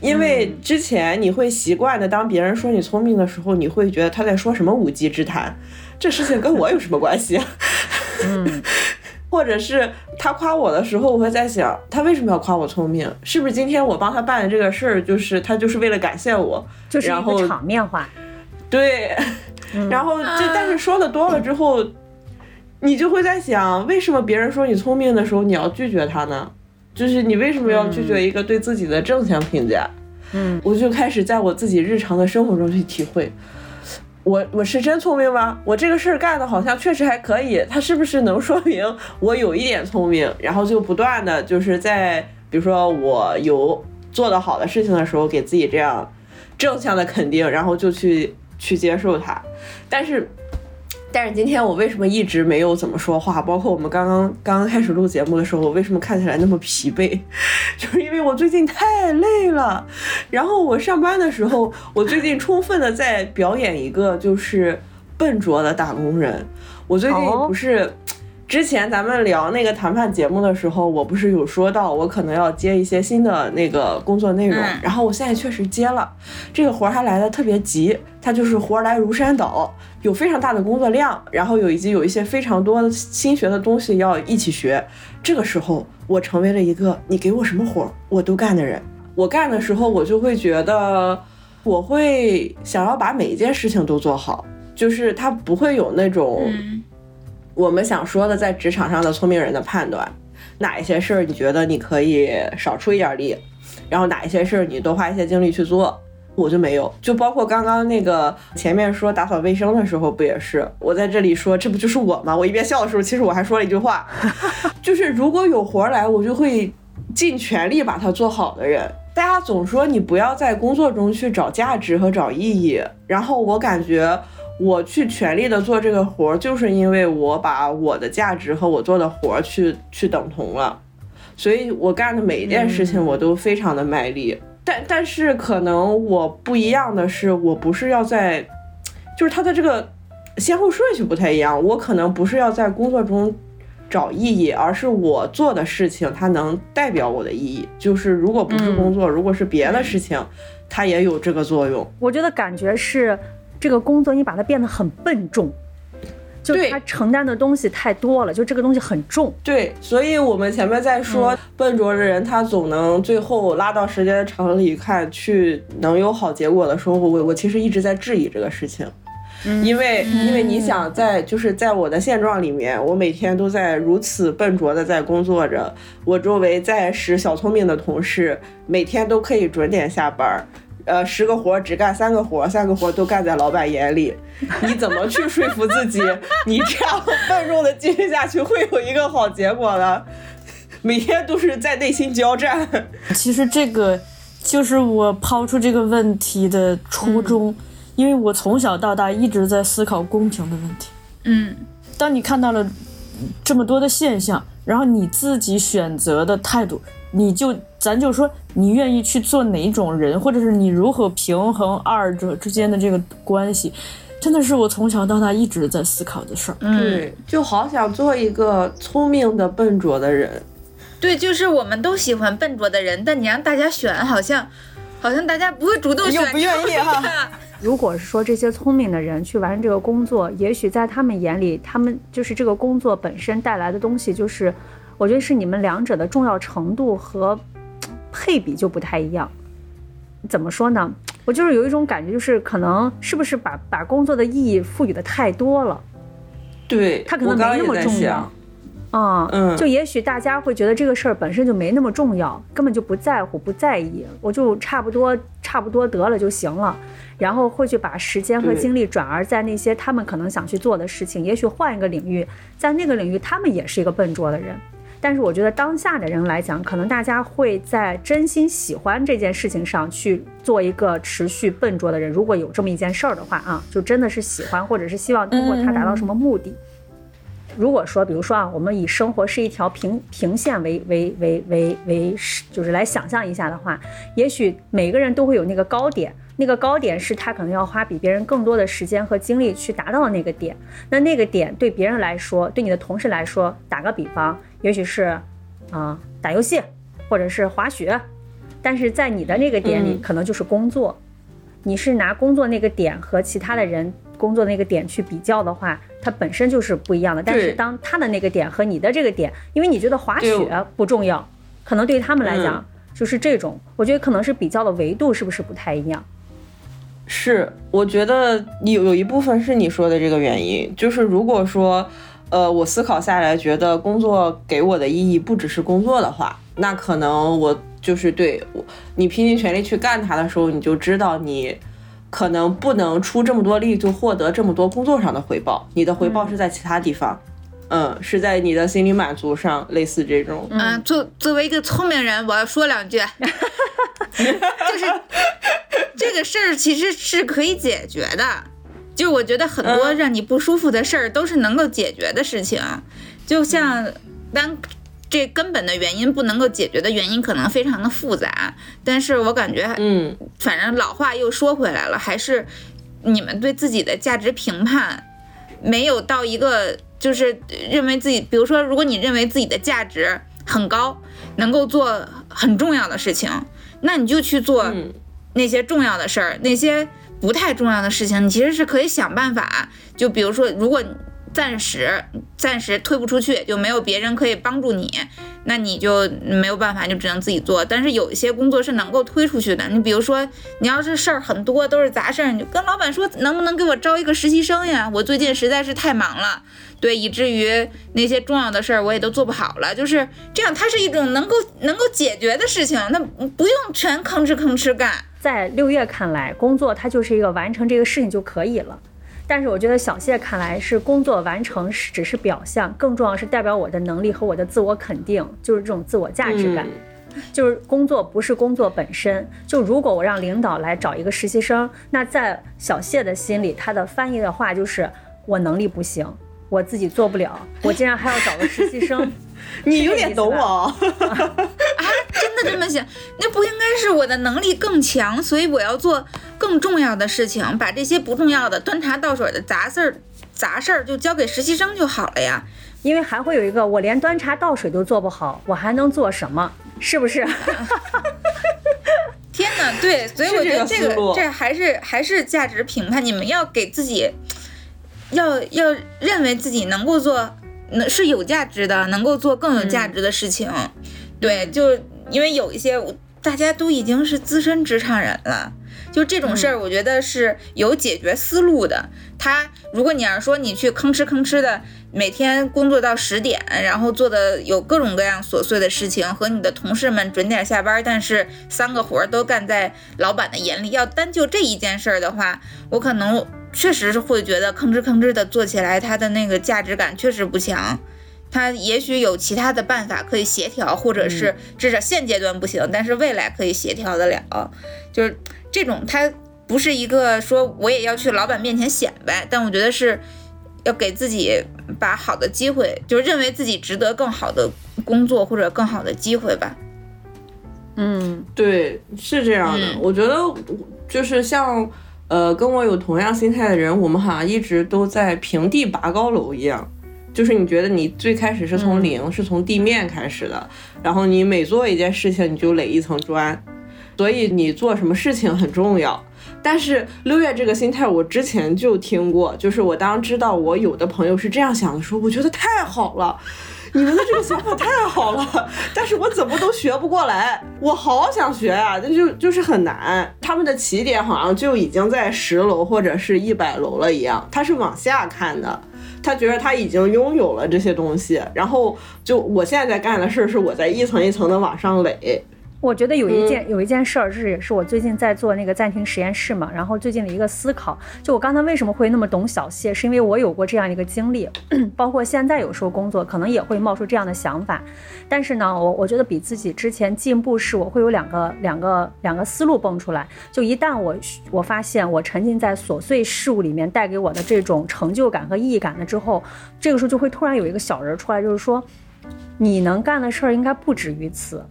因为之前你会习惯的，当别人说你聪明的时候，你会觉得他在说什么无稽之谈，这事情跟我有什么关系？嗯，或者是他夸我的时候，我会在想，他为什么要夸我聪明？是不是今天我帮他办的这个事儿，就是他就是为了感谢我？就是场面话。对，然后就但是说的多了之后，你就会在想，为什么别人说你聪明的时候，你要拒绝他呢？就是你为什么要拒绝一个对自己的正向评价？嗯，我就开始在我自己日常的生活中去体会，我我是真聪明吗？我这个事儿干的好像确实还可以，它是不是能说明我有一点聪明？然后就不断的就是在比如说我有做得好的事情的时候，给自己这样正向的肯定，然后就去去接受它。但是，但是今天我为什么一直没有怎么说话？包括我们刚刚刚刚开始录节目的时候，我为什么看起来那么疲惫？就是因为我最近太累了。然后我上班的时候，我最近充分的在表演一个就是笨拙的打工人。我最近哦不是。之前咱们聊那个谈判节目的时候，我不是有说到我可能要接一些新的那个工作内容，嗯然后我现在确实接了，这个活儿还来的特别急，它就是活儿来如山倒，有非常大的工作量，然后有以及有一些非常多新学的东西要一起学。这个时候，我成为了一个你给我什么活儿我都干的人。我干的时候，我就会觉得我会想要把每一件事情都做好，就是它不会有那种。嗯我们想说的，在职场上的聪明人的判断，哪一些事儿你觉得你可以少出一点力，然后哪一些事儿你多花一些精力去做，我就没有。就包括刚刚那个前面说打扫卫生的时候，不也是我在这里说，这不就是我吗？我一边笑的时候，其实我还说了一句话，就是如果有活儿来，我就会尽全力把它做好的人。大家总说你不要在工作中去找价值和找意义，然后我感觉我去全力的做这个活儿，就是因为我把我的价值和我做的活儿去去等同了，所以我干的每一件事情我都非常的卖力。但但是可能我不一样的是，我不是要在，就是它的这个先后顺序不太一样，我可能不是要在工作中。找意义，而是我做的事情它能代表我的意义。就是如果不是工作，如果是别的事情，它也有这个作用。我觉得感觉是这个工作你把它变得很笨重，就对。它承担的东西太多了，就这个东西很重。对，所以我们前面在说、笨拙的人，他总能最后拉到时间长里看去能有好结果的时候，我我其实一直在质疑这个事情。因为因为你想在就是在我的现状里面，我每天都在如此笨拙的在工作着，我周围在使小聪明的同事每天都可以准点下班儿，呃，十个活儿只干三个活儿，三个活儿都干在老板眼里，你怎么去说服自己，你这样笨重的继续下去会有一个好结果呢？每天都是在内心交战。其实这个就是我抛出这个问题的初衷，因为我从小到大一直在思考公平的问题。嗯当你看到了这么多的现象，然后你自己选择的态度，你就咱就说你愿意去做哪种人，或者是你如何平衡二者之间的这个关系，真的是我从小到大一直在思考的事儿。嗯，对，就好想做一个聪明的笨拙的人。对，就是我们都喜欢笨拙的人，但你让大家选，好像好像大家不会主动选，又不愿意哈。如果是说这些聪明的人去完成这个工作，也许在他们眼里，他们就是这个工作本身带来的东西，就是我觉得是你们两者的重要程度和配比就不太一样。怎么说呢？我就是有一种感觉，就是可能是不是把把工作的意义赋予的太多了，对，它可能没那么重要。啊，嗯就也许大家会觉得这个事儿本身就没那么重要，根本就不在乎、不在意，我就差不多差不多得了就行了，然后会去把时间和精力转而在那些他们可能想去做的事情，也许换一个领域，在那个领域他们也是一个笨拙的人。但是我觉得当下的人来讲，可能大家会在真心喜欢这件事情上去做一个持续笨拙的人。如果有这么一件事儿的话啊，就真的是喜欢，或者是希望通过它达到什么目的。如果说，比如说啊，我们以生活是一条平平线为为为为为，就是来想象一下的话，也许每个人都会有那个高点，那个高点是他可能要花比别人更多的时间和精力去达到的那个点。那那个点对别人来说，对你的同事来说，打个比方，也许是啊、打游戏，或者是滑雪，但是在你的那个点里，嗯可能就是工作。你是拿工作那个点和其他的人工作那个点去比较的话，它本身就是不一样的。但是当他的那个点和你的这个点，因为你觉得滑雪不重要，可能对于他们来讲、嗯就是这种，我觉得可能是比较的维度是不是不太一样？是，我觉得有有一部分是你说的这个原因，就是如果说，呃，我思考下来觉得工作给我的意义不只是工作的话，那可能我就是对我，你拼尽全力去干它的时候，你就知道你可能不能出这么多力就获得这么多工作上的回报，你的回报是在其他地方，嗯，是在你的心理满足上，类似这种，嗯，作作为一个聪明人，我要说两句，就是这个事儿其实是可以解决的，就是我觉得很多嗯。让你不舒服的事儿都是能够解决的事情，就像当这根本的原因不能够解决的原因可能非常的复杂，但是我感觉嗯。反正老话又说回来了，还是你们对自己的价值评判没有到一个就是认为自己，比如说，如果你认为自己的价值很高，能够做很重要的事情，那你就去做嗯。那些重要的事儿，那些不太重要的事情，你其实是可以想办法。就比如说，如果暂时暂时推不出去，就没有别人可以帮助你，那你就没有办法，就只能自己做。但是有一些工作是能够推出去的，你比如说，你要是事儿很多，都是杂事儿，你就跟老板说，能不能给我招一个实习生呀？我最近实在是太忙了，对，以至于那些重要的事儿我也都做不好了。就是这样，它是一种能够能够解决的事情，那不用全吭哧吭哧干。在六月看来，工作它就是一个完成这个事情就可以了。但是我觉得小谢看来是工作完成是只是表象，更重要是代表我的能力和我的自我肯定，就是这种自我价值感。就是工作不是工作本身。就如果我让领导来找一个实习生，那在小谢的心里，他的翻译的话就是我能力不行，我自己做不了，我竟然还要找个实习生。你有点懂我啊，真的这么想，那不应该是我的能力更强，所以我要做更重要的事情，把这些不重要的端茶倒水的杂事儿、杂事儿就交给实习生就好了呀。因为还会有一个，我连端茶倒水都做不好，我还能做什么？是不是？天哪，对，所以我觉得这个 这还是还是价值评判，你们要给自己，要要认为自己能够做，能是有价值的，能够做更有价值的事情。对，就因为有一些大家都已经是资深职场人了。就这种事儿，我觉得是有解决思路的。他，如果你要是说你去吭哧吭哧的每天工作到十点，然后做的有各种各样琐碎的事情，和你的同事们准点下班，但是三个活儿都干在老板的眼里，要单就这一件事儿的话，我可能确实是会觉得吭哧吭哧的做起来，它的那个价值感确实不强。他也许有其他的办法可以协调，或者是至少现阶段不行，但是未来可以协调得了。就是这种，它不是一个说我也要去老板面前显摆，但我觉得是要给自己把好的机会，就是认为自己值得更好的工作或者更好的机会吧。嗯，对，是这样的。嗯我觉得就是像呃跟我有同样心态的人，我们好像一直都在平地拔高楼一样。就是你觉得你最开始是从零，是从地面开始的，然后你每做一件事情你就垒一层砖，所以你做什么事情很重要。但是六月这个心态，我之前就听过，就是我当知道我有的朋友是这样想的时候，我觉得太好了。你们的这个想法太好了，但是我怎么都学不过来，我好想学啊，但就就是很难。他们的起点好像就已经在十楼或者是一百楼了一样，他是往下看的，他觉得他已经拥有了这些东西，然后就我现在在干的事儿是我在一层一层的往上垒。我觉得有一件、有一件事儿是，也是我最近在做那个暂停实验室嘛，然后最近的一个思考，就我刚才为什么会那么懂小谢，是因为我有过这样一个经历，包括现在有时候工作可能也会冒出这样的想法，但是呢，我我觉得比自己之前进步是，我会有两个两个两个思路蹦出来，就一旦我我发现我沉浸在琐碎事物里面带给我的这种成就感和意义感了之后，这个时候就会突然有一个小人出来，就是说，你能干的事儿应该不止于此。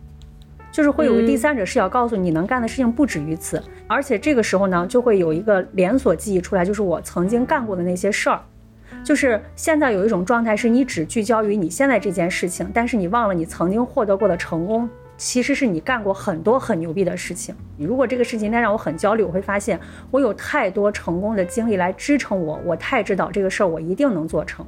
就是会有个第三者视角告诉你，能干的事情不止于此，而且这个时候呢，就会有一个连锁记忆出来，就是我曾经干过的那些事儿。就是现在有一种状态，是你只聚焦于你现在这件事情，但是你忘了你曾经获得过的成功，其实是你干过很多很牛逼的事情。如果这个事情今天让我很焦虑，我会发现我有太多成功的经历来支撑我，我太知道这个事儿我一定能做成。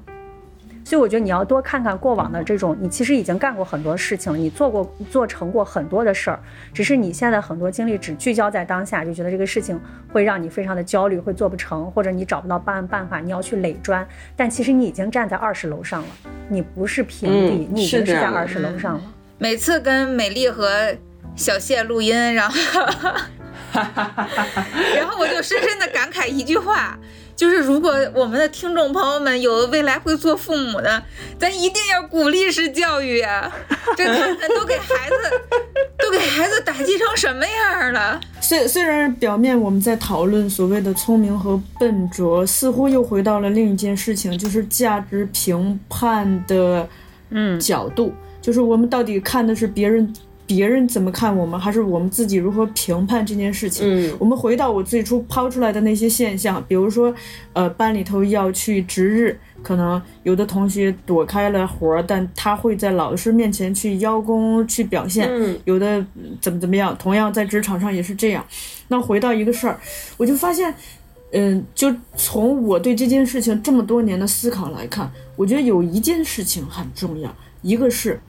所以我觉得你要多看看过往的这种，你其实已经干过很多事情了，你做过做成过很多的事儿，只是你现在很多精力只聚焦在当下，就觉得这个事情会让你非常的焦虑，会做不成，或者你找不到办办法，你要去垒砖。但其实你已经站在二十楼上了，你不是平地，嗯你已经是在二十楼上了。每次跟美丽和小谢录音，然后，然后我就深深的感慨一句话，就是如果我们的听众朋友们有未来会做父母的，咱一定要鼓励式教育啊！这看看都给孩子，都给孩子打击成什么样了？虽虽然表面我们在讨论所谓的聪明和笨拙，似乎又回到了另一件事情，就是价值评判的嗯角度，就是我们到底看的是别人别人怎么看我们，还是我们自己如何评判这件事情？嗯我们回到我最初抛出来的那些现象，比如说，呃，班里头要去值日，可能有的同学躲开了活儿，但他会在老师面前去邀功去表现，嗯有的嗯怎么怎么样，同样在职场上也是这样。那回到一个事儿，我就发现，嗯，就从我对这件事情这么多年的思考来看，我觉得有一件事情很重要，一个是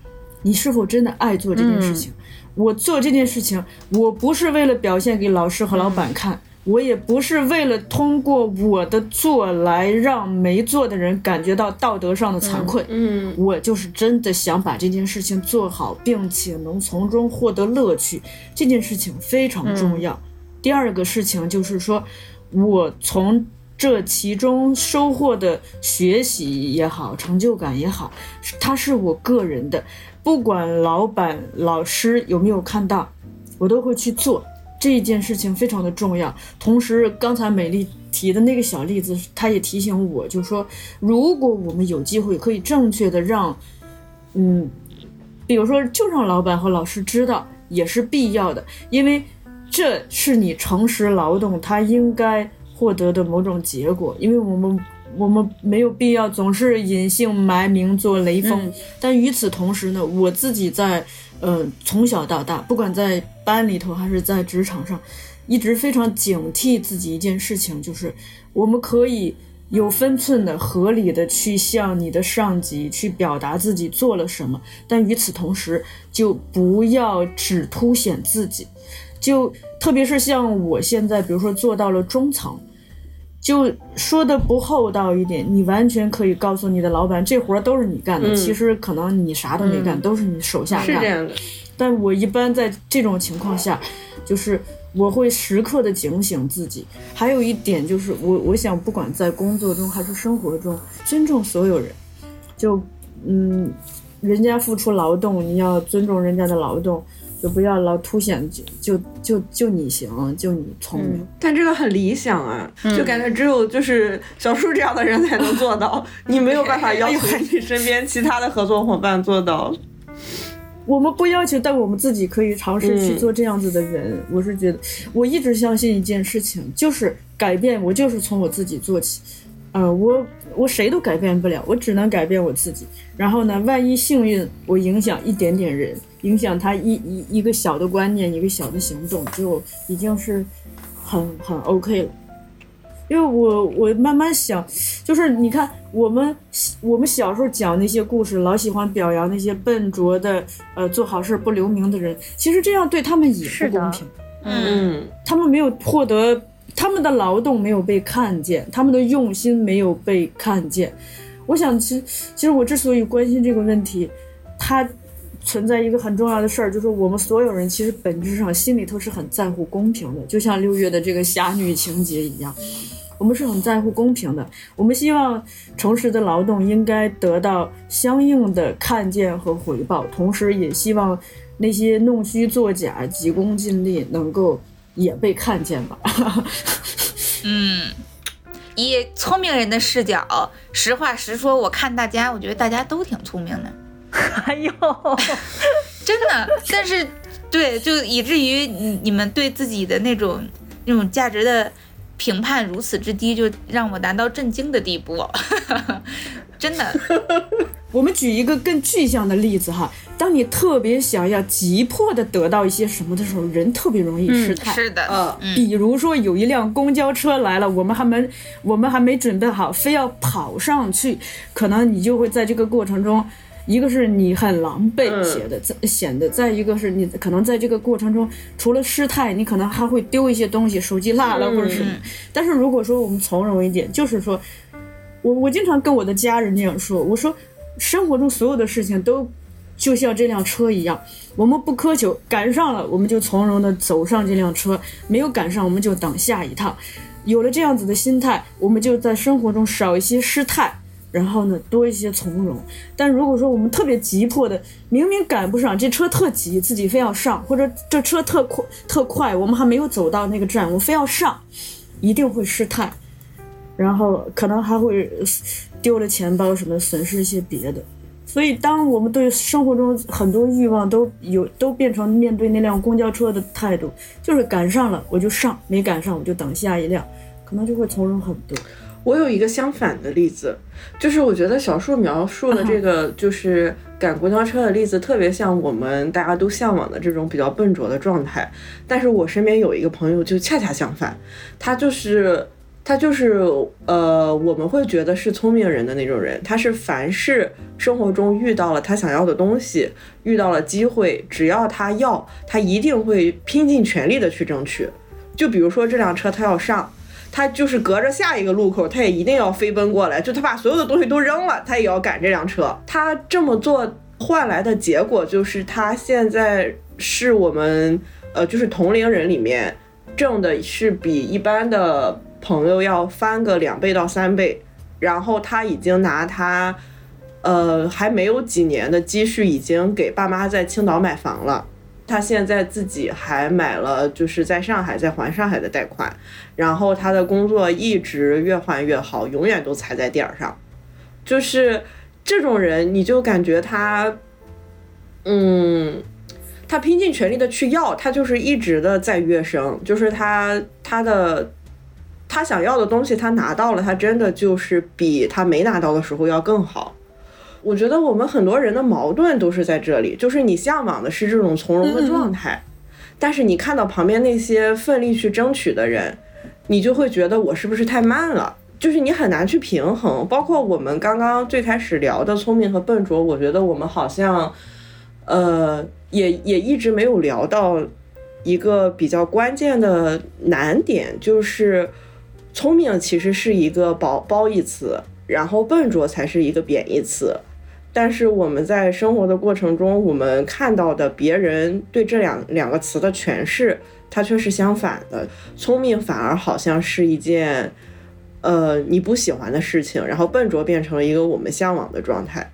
你是否真的爱做这件事情。我做这件事情，我不是为了表现给老师和老板看，我也不是为了通过我的做来让没做的人感觉到道德上的惭愧。嗯我就是真的想把这件事情做好，并且能从中获得乐趣，这件事情非常重要。第二个事情就是说，我从这其中收获的学习也好，成就感也好，是它是我个人的，不管老板、老师有没有看到，我都会去做。这一件事情非常的重要。同时，刚才美丽提的那个小例子，她也提醒我，就是说，如果我们有机会可以正确的让，嗯，比如说就让老板和老师知道，也是必要的，因为这是你诚实劳动他应该获得的某种结果。因为我们我们没有必要总是隐姓埋名做雷锋，但与此同时呢，我自己在呃从小到大，不管在班里头还是在职场上，一直非常警惕自己一件事情，就是我们可以有分寸的、合理的去向你的上级去表达自己做了什么，但与此同时，就不要只凸显自己。就特别是像我现在，比如说做到了中层，就说的不厚道一点，你完全可以告诉你的老板，这活儿都是你干的，嗯其实可能你啥都没干，都是你手下干。是这样的，但我一般在这种情况下，就是我会时刻的警醒自己。还有一点就是我，我想不管在工作中还是生活中，尊重所有人。就嗯，人家付出劳动，你要尊重人家的劳动，就不要老凸显就就就就你行，就你聪明。但这个很理想啊，就感觉只有就是小树这样的人才能做到，你没有办法要求你身边其他的合作伙伴做到。我们不要求，但我们自己可以尝试去嗯做这样子的人。我是觉得，我一直相信一件事情，就是改变，我就是从我自己做起。呃，我我谁都改变不了，我只能改变我自己。然后呢，万一幸运，我影响一点点人，影响他一一一个小的观念，一个小的行动，就已经是很很 OK 了。因为我我慢慢想，就是你看我们我们小时候讲那些故事，老喜欢表扬那些笨拙的呃做好事不留名的人，其实这样对他们也不公平。嗯他们没有获得他们的劳动没有被看见，他们的用心没有被看见。我想，其实其实我之所以关心这个问题，它存在一个很重要的事儿，就是我们所有人其实本质上心里头是很在乎公平的，就像六月的这个侠女情节一样。我们是很在乎公平的，我们希望诚实的劳动应该得到相应的看见和回报，同时也希望那些弄虚作假、急功近利能够也被看见吧。嗯，以聪明人的视角，实话实说，我看大家，我觉得大家都挺聪明的，哎呦，真的。但是，对，就以至于你你们对自己的那种那种价值的评判如此之低，就让我难到震惊的地步。真的，我们举一个更具象的例子哈，当你特别想要急迫的得到一些什么的时候，人特别容易失态。是的，呃，比如说有一辆公交车来了，我们还没我们还没准备好，非要跑上去，可能你就会在这个过程中，一个是你很狼狈嗯显得在显得，再一个是你可能在这个过程中，除了失态，你可能还会丢一些东西，手机落了或者什么。但是如果说我们从容一点，就是说，我我经常跟我的家人这样说，我说生活中所有的事情都就像这辆车一样，我们不苛求赶上了，我们就从容的走上这辆车；没有赶上，我们就等下一趟。有了这样子的心态，我们就在生活中少一些失态，然后呢多一些从容。但如果说我们特别急迫的，明明赶不上，这车特急，自己非要上，或者这车特快特快，我们还没有走到那个站，我非要上，一定会失态，然后可能还会丢了钱包什么，损失一些别的。所以，当我们对生活中很多欲望都有都变成面对那辆公交车的态度，就是赶上了我就上，没赶上我就等下一辆，可能就会从容很多。我有一个相反的例子，就是我觉得小树描述的这个就是赶公交车的例子，特别像我们大家都向往的这种比较笨拙的状态。但是我身边有一个朋友就恰恰相反，他就是他就是呃，我们会觉得是聪明人的那种人，他是凡是生活中遇到了他想要的东西，遇到了机会，只要他要，他一定会拼尽全力的去争取。就比如说这辆车他要上。他就是隔着下一个路口，他也一定要飞奔过来，就他把所有的东西都扔了，他也要赶这辆车。他这么做换来的结果就是，他现在是我们呃，就是同龄人里面挣的是比一般的朋友要翻个两倍到三倍，然后他已经拿他呃还没有几年的积蓄，已经给爸妈在青岛买房了。他现在自己还买了，就是在上海在还上海的贷款，然后他的工作一直越换越好，永远都踩在点儿上。就是这种人，你就感觉他，嗯，他拼尽全力的去要，他就是一直的在跃升，就是他他的他想要的东西他拿到了，他真的就是比他没拿到的时候要更好。我觉得我们很多人的矛盾都是在这里，就是你向往的是这种从容的状态，但是你看到旁边那些奋力去争取的人，你就会觉得我是不是太慢了？就是你很难去平衡。包括我们刚刚最开始聊的聪明和笨拙，我觉得我们好像，呃，也也一直没有聊到一个比较关键的难点，就是聪明其实是一个褒褒义词，然后笨拙才是一个贬义词。但是我们在生活的过程中，我们看到的别人对这两两个词的诠释，它却是相反的。聪明反而好像是一件，呃，你不喜欢的事情，然后笨拙变成了一个我们向往的状态。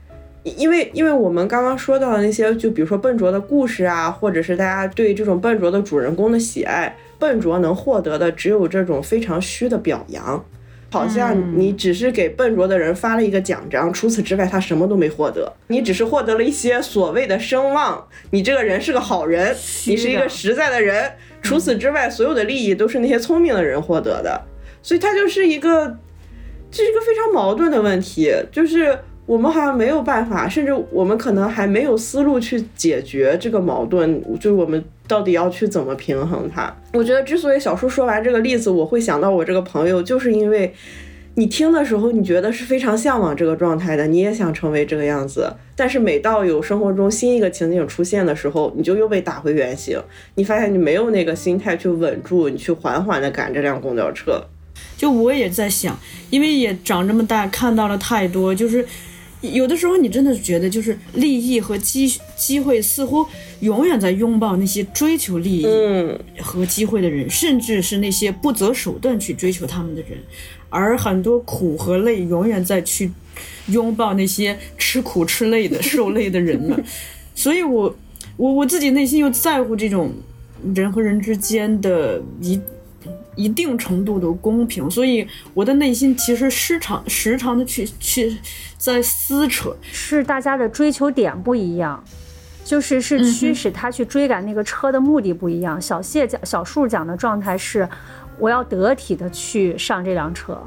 因为，因为我们刚刚说到的那些，就比如说笨拙的故事啊，或者是大家对这种笨拙的主人公的喜爱，笨拙能获得的只有这种非常虚的表扬。好像你只是给笨拙的人发了一个奖章，除此之外他什么都没获得。你只是获得了一些所谓的声望，你这个人是个好人，你是一个实在的人。除此之外，所有的利益都是那些聪明的人获得的。所以它就是一个，这是一个非常矛盾的问题，就是我们好像没有办法，甚至我们可能还没有思路去解决这个矛盾，就是我们到底要去怎么平衡它。我觉得之所以小叔说完这个例子，我会想到我这个朋友，就是因为你听的时候，你觉得是非常向往这个状态的，你也想成为这个样子，但是每到有生活中新一个情景出现的时候，你就又被打回原形，你发现你没有那个心态去稳住，你去缓缓地赶这辆公交车。就我也在想，因为也长这么大看到了太多，就是有的时候你真的觉得，就是利益和机机会似乎永远在拥抱那些追求利益嗯，和机会的人，甚至是那些不择手段去追求他们的人，而很多苦和累永远在去拥抱那些吃苦吃累的受累的人们。所以我我我自己内心又在乎这种人和人之间的一。一定程度的公平，所以我的内心其实时常时常的去去在撕扯，是大家的追求点不一样，就是是驱使他去追赶那个车的目的不一样。小谢讲小树讲的状态是，我要得体的去上这辆车，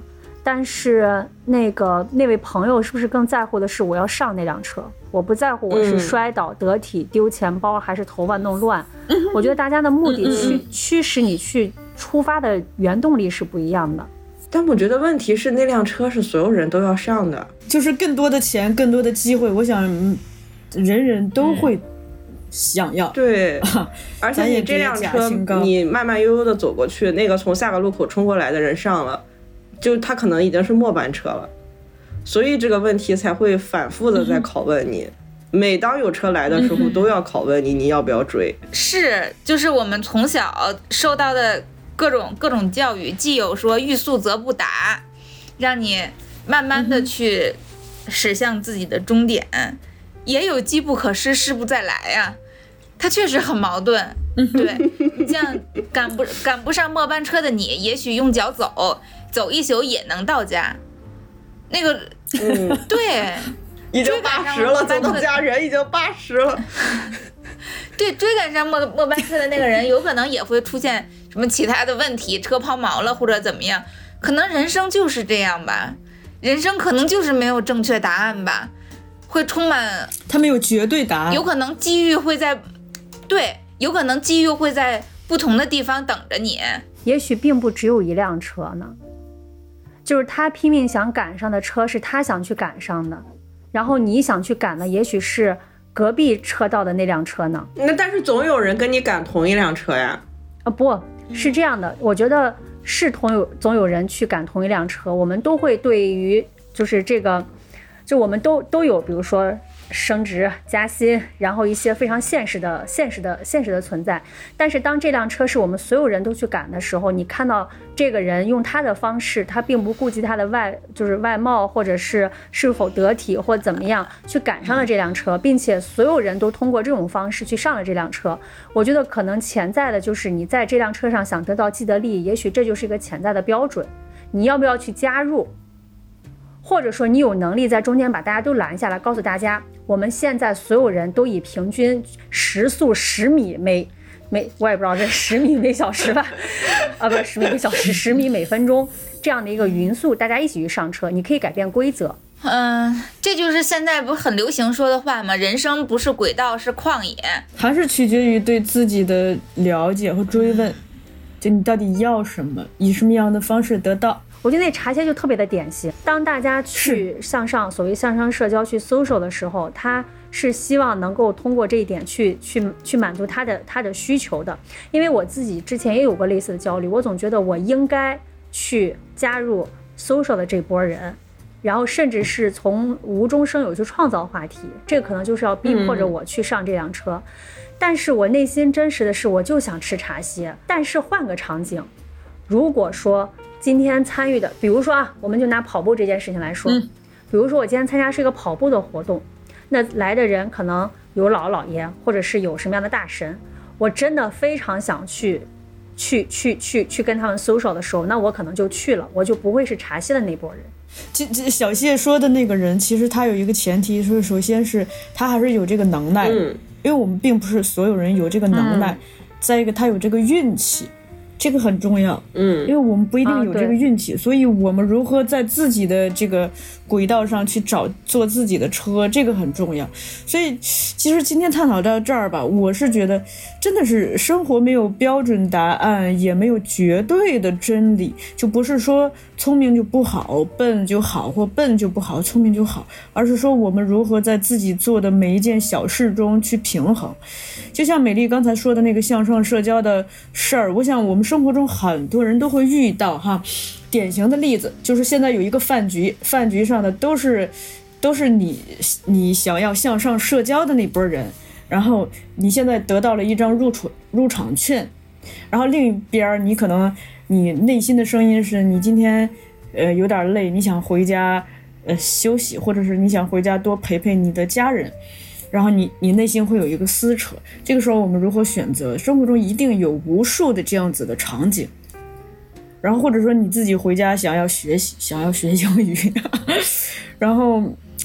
但是那个那位朋友是不是更在乎的是我要上那辆车？我不在乎我是嗯摔倒、得体、丢钱包，还是头发弄乱。我觉得大家的目的驱驱使你去出发的原动力是不一样的。但我觉得问题是那辆车是所有人都要上的，就是更多的钱，更多的机会，我想嗯人人都会想要。对，而且你这辆车你慢慢悠悠的走过去，那个从下个路口冲过来的人上了，就他可能已经是末班车了，所以这个问题才会反复的在拷问你。每当有车来的时候，都要拷问你，你要不要追？是，就是我们从小受到的各种各种教育，既有说欲速则不达，让你慢慢的去驶向自己的终点，也有机不可失，失不再来呀、他确实很矛盾。对，像赶不赶不上末班车的你，也许用脚走，走一宿也能到家。那个，嗯，对，已经八十了，走到家人已经八十了。对，追赶上末末班车的那个人，有可能也会出现什么其他的问题，车抛锚了或者怎么样。可能人生就是这样吧，人生可能就是没有正确答案吧，会充满，他没有绝对答案有，可能机遇会在，对，有可能机遇会在不同的地方等着你。也许并不只有一辆车呢，就是他拼命想赶上的车是他想去赶上的，然后你想去赶的也许是隔壁车道的那辆车呢。那但是总有人跟你赶同一辆车呀。啊，不是这样的，我觉得是同有总有人去赶同一辆车，我们都会对于就是这个，就我们都都有，比如说升职加薪，然后一些非常现实的、现实的、现实的存在。但是当这辆车是我们所有人都去赶的时候，你看到这个人用他的方式，他并不顾及他的外就是外貌，或者是是否得体或怎么样，去赶上了这辆车，并且所有人都通过这种方式去上了这辆车。我觉得可能潜在的就是你在这辆车上想得到既得利益，也许这就是一个潜在的标准。你要不要去加入？或者说你有能力在中间把大家都拦下来，告诉大家，我们现在所有人都以平均时速十米每每，我也不知道这 十米每小时吧，啊，不是十米每小时，十米每分钟这样的一个匀速，大家一起去上车，你可以改变规则。嗯，这就是现在不是很流行说的话吗？人生不是轨道，是旷野。还是取决于对自己的了解和追问，就你到底要什么，以什么样的方式得到。我觉得那茶歇就特别的典型。当大家去向上，所谓向上社交去 social 的时候，他是希望能够通过这一点去去去满足他的他的需求的。因为我自己之前也有过类似的焦虑，我总觉得我应该去加入 social 的这波人。然后甚至是从无中生有去创造话题，这可能就是要逼迫着我去上这辆车。但是我内心真实的是，我就想吃茶歇。但是换个场景，如果说今天参与的，比如说啊，我们就拿跑步这件事情来说，比如说我今天参加是一个跑步的活动，那来的人可能有姥姥姥爷，或者是有什么样的大神，我真的非常想去。去去去去跟他们 social 的时候，那我可能就去了，我就不会是茶歇的那波人。这这小谢说的那个人，其实他有一个前提，是首先是他还是有这个能耐，嗯，因为我们并不是所有人有这个能耐。嗯再一个，他有这个运气，这个很重要。嗯因为我们不一定有这个运气，所以我们如何在自己的这个轨道上去找坐自己的车，这个很重要。所以，其实今天探讨到这儿吧，我是觉得真的是生活没有标准答案，也没有绝对的真理，就不是说聪明就不好，笨就好，或笨就不好，聪明就好，而是说我们如何在自己做的每一件小事中去平衡。就像美丽刚才说的那个向上社交的事儿，我想我们生活中很多人都会遇到哈。典型的例子就是现在有一个饭局，饭局上的都是都是你你想要向上社交的那波人，然后你现在得到了一张入场入场券，然后另一边你可能你内心的声音是你今天呃有点累，你想回家呃休息，或者是你想回家多陪陪你的家人。然后你你内心会有一个撕扯，这个时候我们如何选择？生活中一定有无数的这样子的场景，然后或者说你自己回家想要学习，想要学英语，然后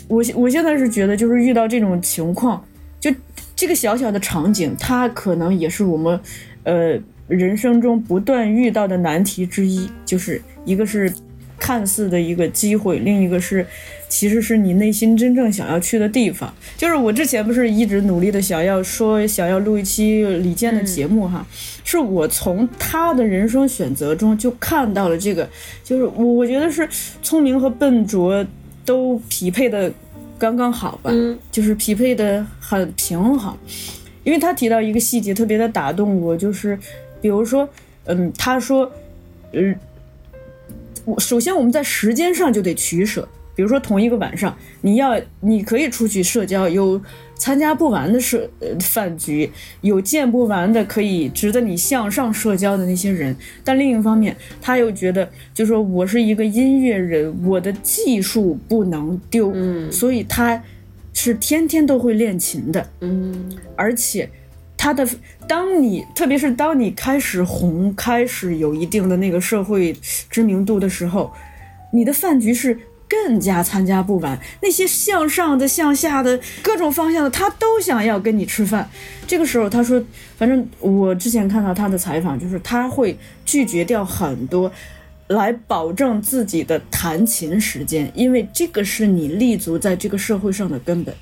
我我现在是觉得就是遇到这种情况，就这个小小的场景，它可能也是我们呃人生中不断遇到的难题之一，就是一个是看似的一个机会，另一个是其实是你内心真正想要去的地方。就是我之前不是一直努力的想要说想要录一期李健的节目哈，是我从他的人生选择中就看到了这个，就是我我觉得是聪明和笨拙都匹配的刚刚好吧，嗯就是匹配的很平衡。因为他提到一个细节特别的打动我，就是比如说，嗯，他说，嗯，我首先我们在时间上就得取舍，比如说同一个晚上，你要你可以出去社交，有参加不完的社呃饭局，有见不完的可以值得你向上社交的那些人，但另一方面，他又觉得，就说我是一个音乐人，我的技术不能丢，嗯。所以他是天天都会练琴的，嗯。而且他的，当你特别是当你开始红，开始有一定的那个社会知名度的时候，你的饭局是更加参加不完。那些向上的、向下的各种方向的，他都想要跟你吃饭。这个时候，他说，反正我之前看到他的采访，就是他会拒绝掉很多。来保证自己的弹琴时间，因为这个是你立足在这个社会上的根本。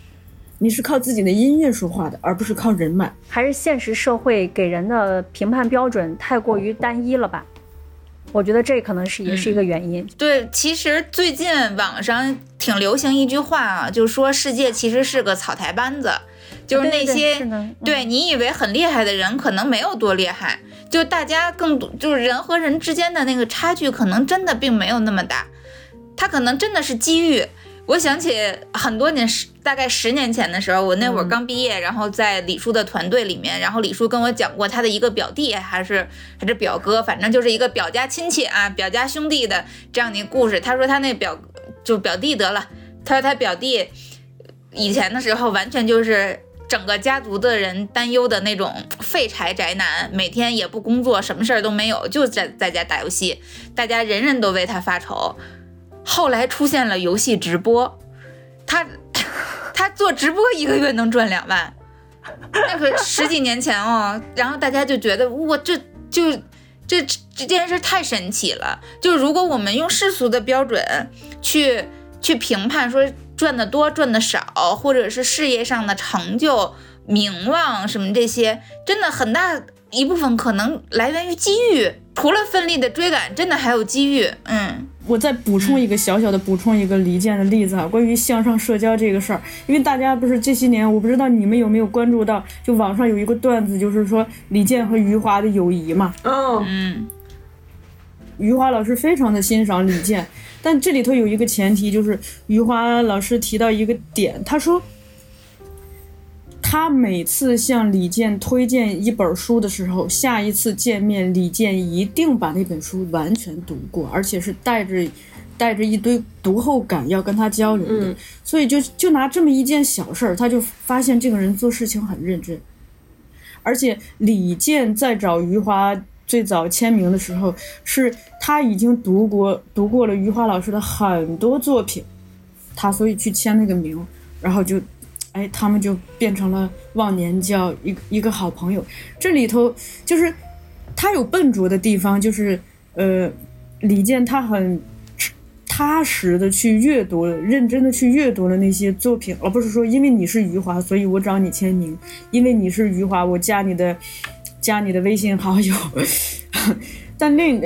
你是靠自己的音乐说话的，而不是靠人脉。还是现实社会给人的评判标准太过于单一了吧？我觉得这可能是也是一个原因。对，其实最近网上挺流行一句话啊，就是说世界其实是个草台班子，就是那些对你以为很厉害的人，可能没有多厉害，就大家更多就是人和人之间的那个差距，可能真的并没有那么大，他可能真的是机遇。我想起很多年，十大概十年前的时候，我那会儿刚毕业，然后在李叔的团队里面，然后李叔跟我讲过他的一个表弟还是还是表哥，反正就是一个表家亲戚啊，表家兄弟的这样的一个故事。他说他那表就表弟得了，他说他表弟以前的时候完全就是整个家族的人担忧的那种废柴宅男，每天也不工作，什么事儿都没有，就在在家打游戏，大家人人都为他发愁。后来出现了游戏直播，他 他做直播一个月能赚两万，那可十几年前哦。然后大家就觉得哇，这就这这件事太神奇了。就如果我们用世俗的标准去去评判说赚的多赚的少，或者是事业上的成就、名望什么这些，真的很大一部分可能来源于机遇。除了奋力的追赶，真的还有机遇。嗯。我再补充一个小小的补充一个李健的例子啊，关于向上社交这个事儿，因为大家不是这些年，我不知道你们有没有关注到，就网上有一个段子，就是说李健和余华的友谊嘛，哦。嗯余华老师非常的欣赏李健，但这里头有一个前提，就是余华老师提到一个点，他说，他每次向李健推荐一本书的时候，下一次见面，李健一定把那本书完全读过，而且是带着带着一堆读后感要跟他交流的。嗯所以就就拿这么一件小事儿，他就发现这个人做事情很认真。而且李健在找余华最早签名的时候，是他已经读过读过了余华老师的很多作品，他所以去签那个名，然后就，哎，他们就变成了忘年交，一个一个好朋友。这里头就是他有笨拙的地方，就是呃，李健他很踏实的去阅读，认真的去阅读了那些作品，而不是说因为你是余华，所以我找你签名，因为你是余华，我加你的加你的微信好友。但另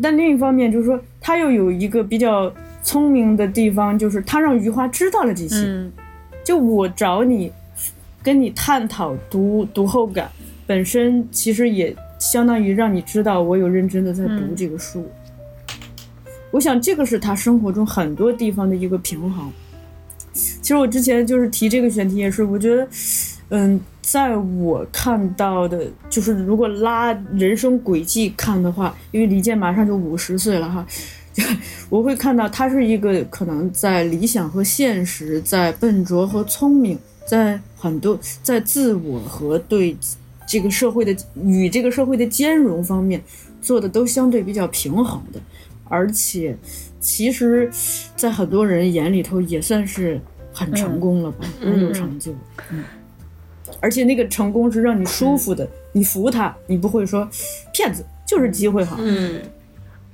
但另一方面就是说，他又有一个比较聪明的地方，就是他让余华知道了这些。就我找你，跟你探讨读读后感，本身其实也相当于让你知道我有认真的在读嗯这个书。我想这个是他生活中很多地方的一个平衡。其实我之前就是提这个选题，也是我觉得，嗯，在我看到的，就是如果拉人生轨迹看的话，因为李健马上就五十岁了哈，我会看到他是一个可能在理想和现实，在笨拙和聪明，在很多在自我和对这个社会的与这个社会的兼容方面做的都相对比较平衡的，而且其实，在很多人眼里头也算是很成功了吧，很有成就。嗯，而且那个成功是让你舒服的，你服他，你不会说骗子就是机会好。嗯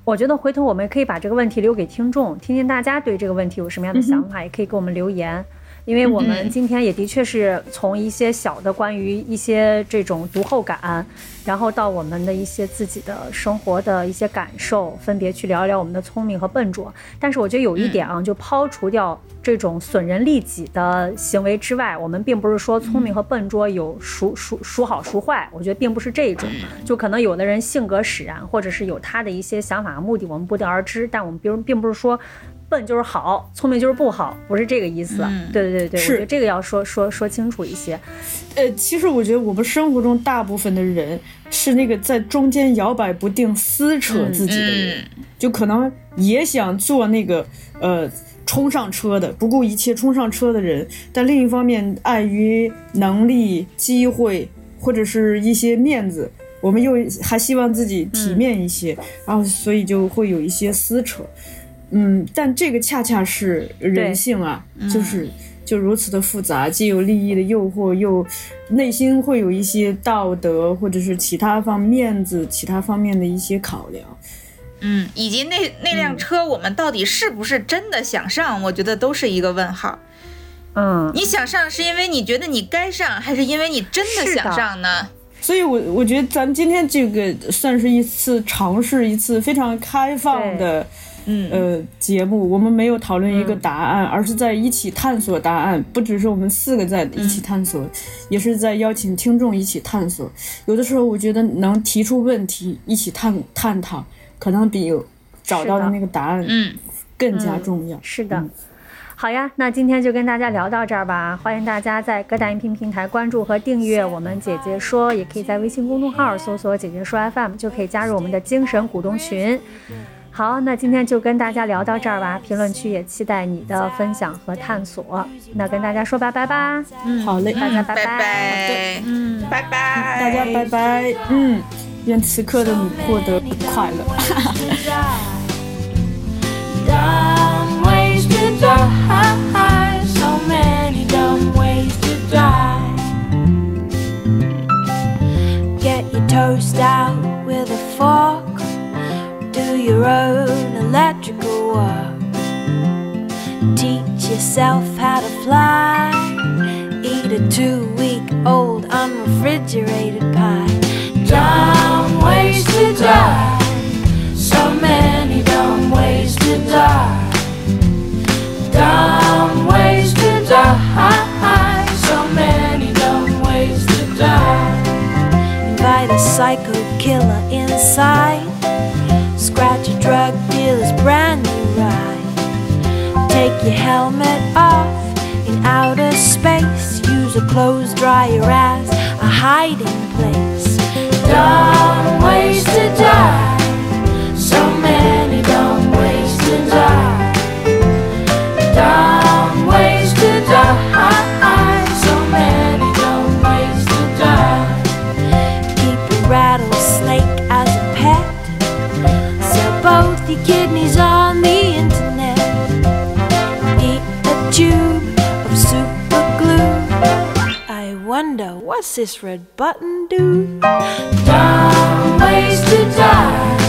我觉得回头我们可以把这个问题留给听众，听听大家对这个问题有什么样的想法，也可以给我们留言。因为我们今天也的确是从一些小的关于一些这种读后感，然后到我们的一些自己的生活的一些感受，分别去聊一聊我们的聪明和笨拙。但是我觉得有一点啊，就抛除掉这种损人利己的行为之外，我们并不是说聪明和笨拙有孰孰孰好孰坏，我觉得并不是这种。就可能有的人性格使然，或者是有他的一些想法和目的，我们不得而知。但我们并并不是说。笨就是好，聪明就是不好，不是这个意思。对对对对，是我觉得这个要说说说清楚一些。呃，其实我觉得我们生活中大部分的人是那个在中间摇摆不定、撕扯自己的人，就可能也想做那个呃冲上车的、不顾一切冲上车的人，但另一方面碍于能力、机会或者是一些面子，我们又还希望自己体面一些，然后所以就会有一些撕扯。嗯，但这个恰恰是人性啊，就是就如此的复杂，既有利益的诱惑，又内心会有一些道德或者是其他方面子、其他方面的一些考量。嗯，以及那那辆车，我们到底是不是真的想上？我觉得都是一个问号。嗯，你想上是因为你觉得你该上，还是因为你真的想上呢？所以我我觉得咱们今天这个算是一次尝试，一次非常开放的。嗯呃，节目我们没有讨论一个答案，而是在一起探索答案。不只是我们四个在一起探索，也是在邀请听众一起探索。有的时候，我觉得能提出问题，一起探探讨，可能比找到的那个答案嗯更加重要。是的。好呀，那今天就跟大家聊到这儿吧。欢迎大家在各大音频平台关注和订阅我们姐姐说，也可以在微信公众号搜索“姐姐说 FM”，就可以加入我们的精神股东群。好，那今天就跟大家聊到这儿吧。评论区也期待你的分享和探索。那跟大家说拜拜吧。嗯，好嘞，大家拜拜拜。嗯，拜拜，大家拜拜。嗯，愿此刻的你过得快乐。Toast out with a fork, do your own electrical work. Teach yourself how to fly, eat a two week old unrefrigerated pie. Dumb ways to die. So many dumb ways to die. Dumb ways to die. Your helmet off in outer space. Use a clothes dryer as a hiding place. Dumb ways to die. This red button do? Dumb ways to die.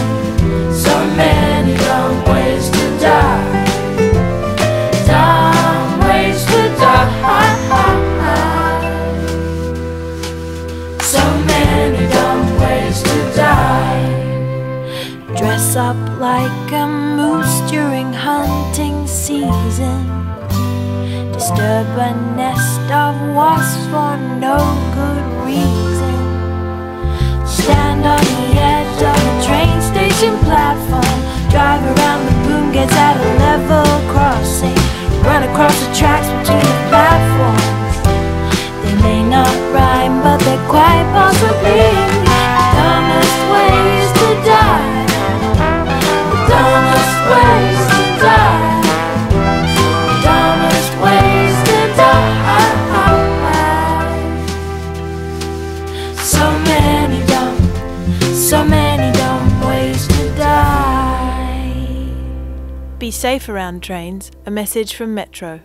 Station platform. Drive around the boom gates at a level crossing. Run across the tracks between the platforms. They may not rhyme, but they're quite possibly Be safe around trains. A message from Metro.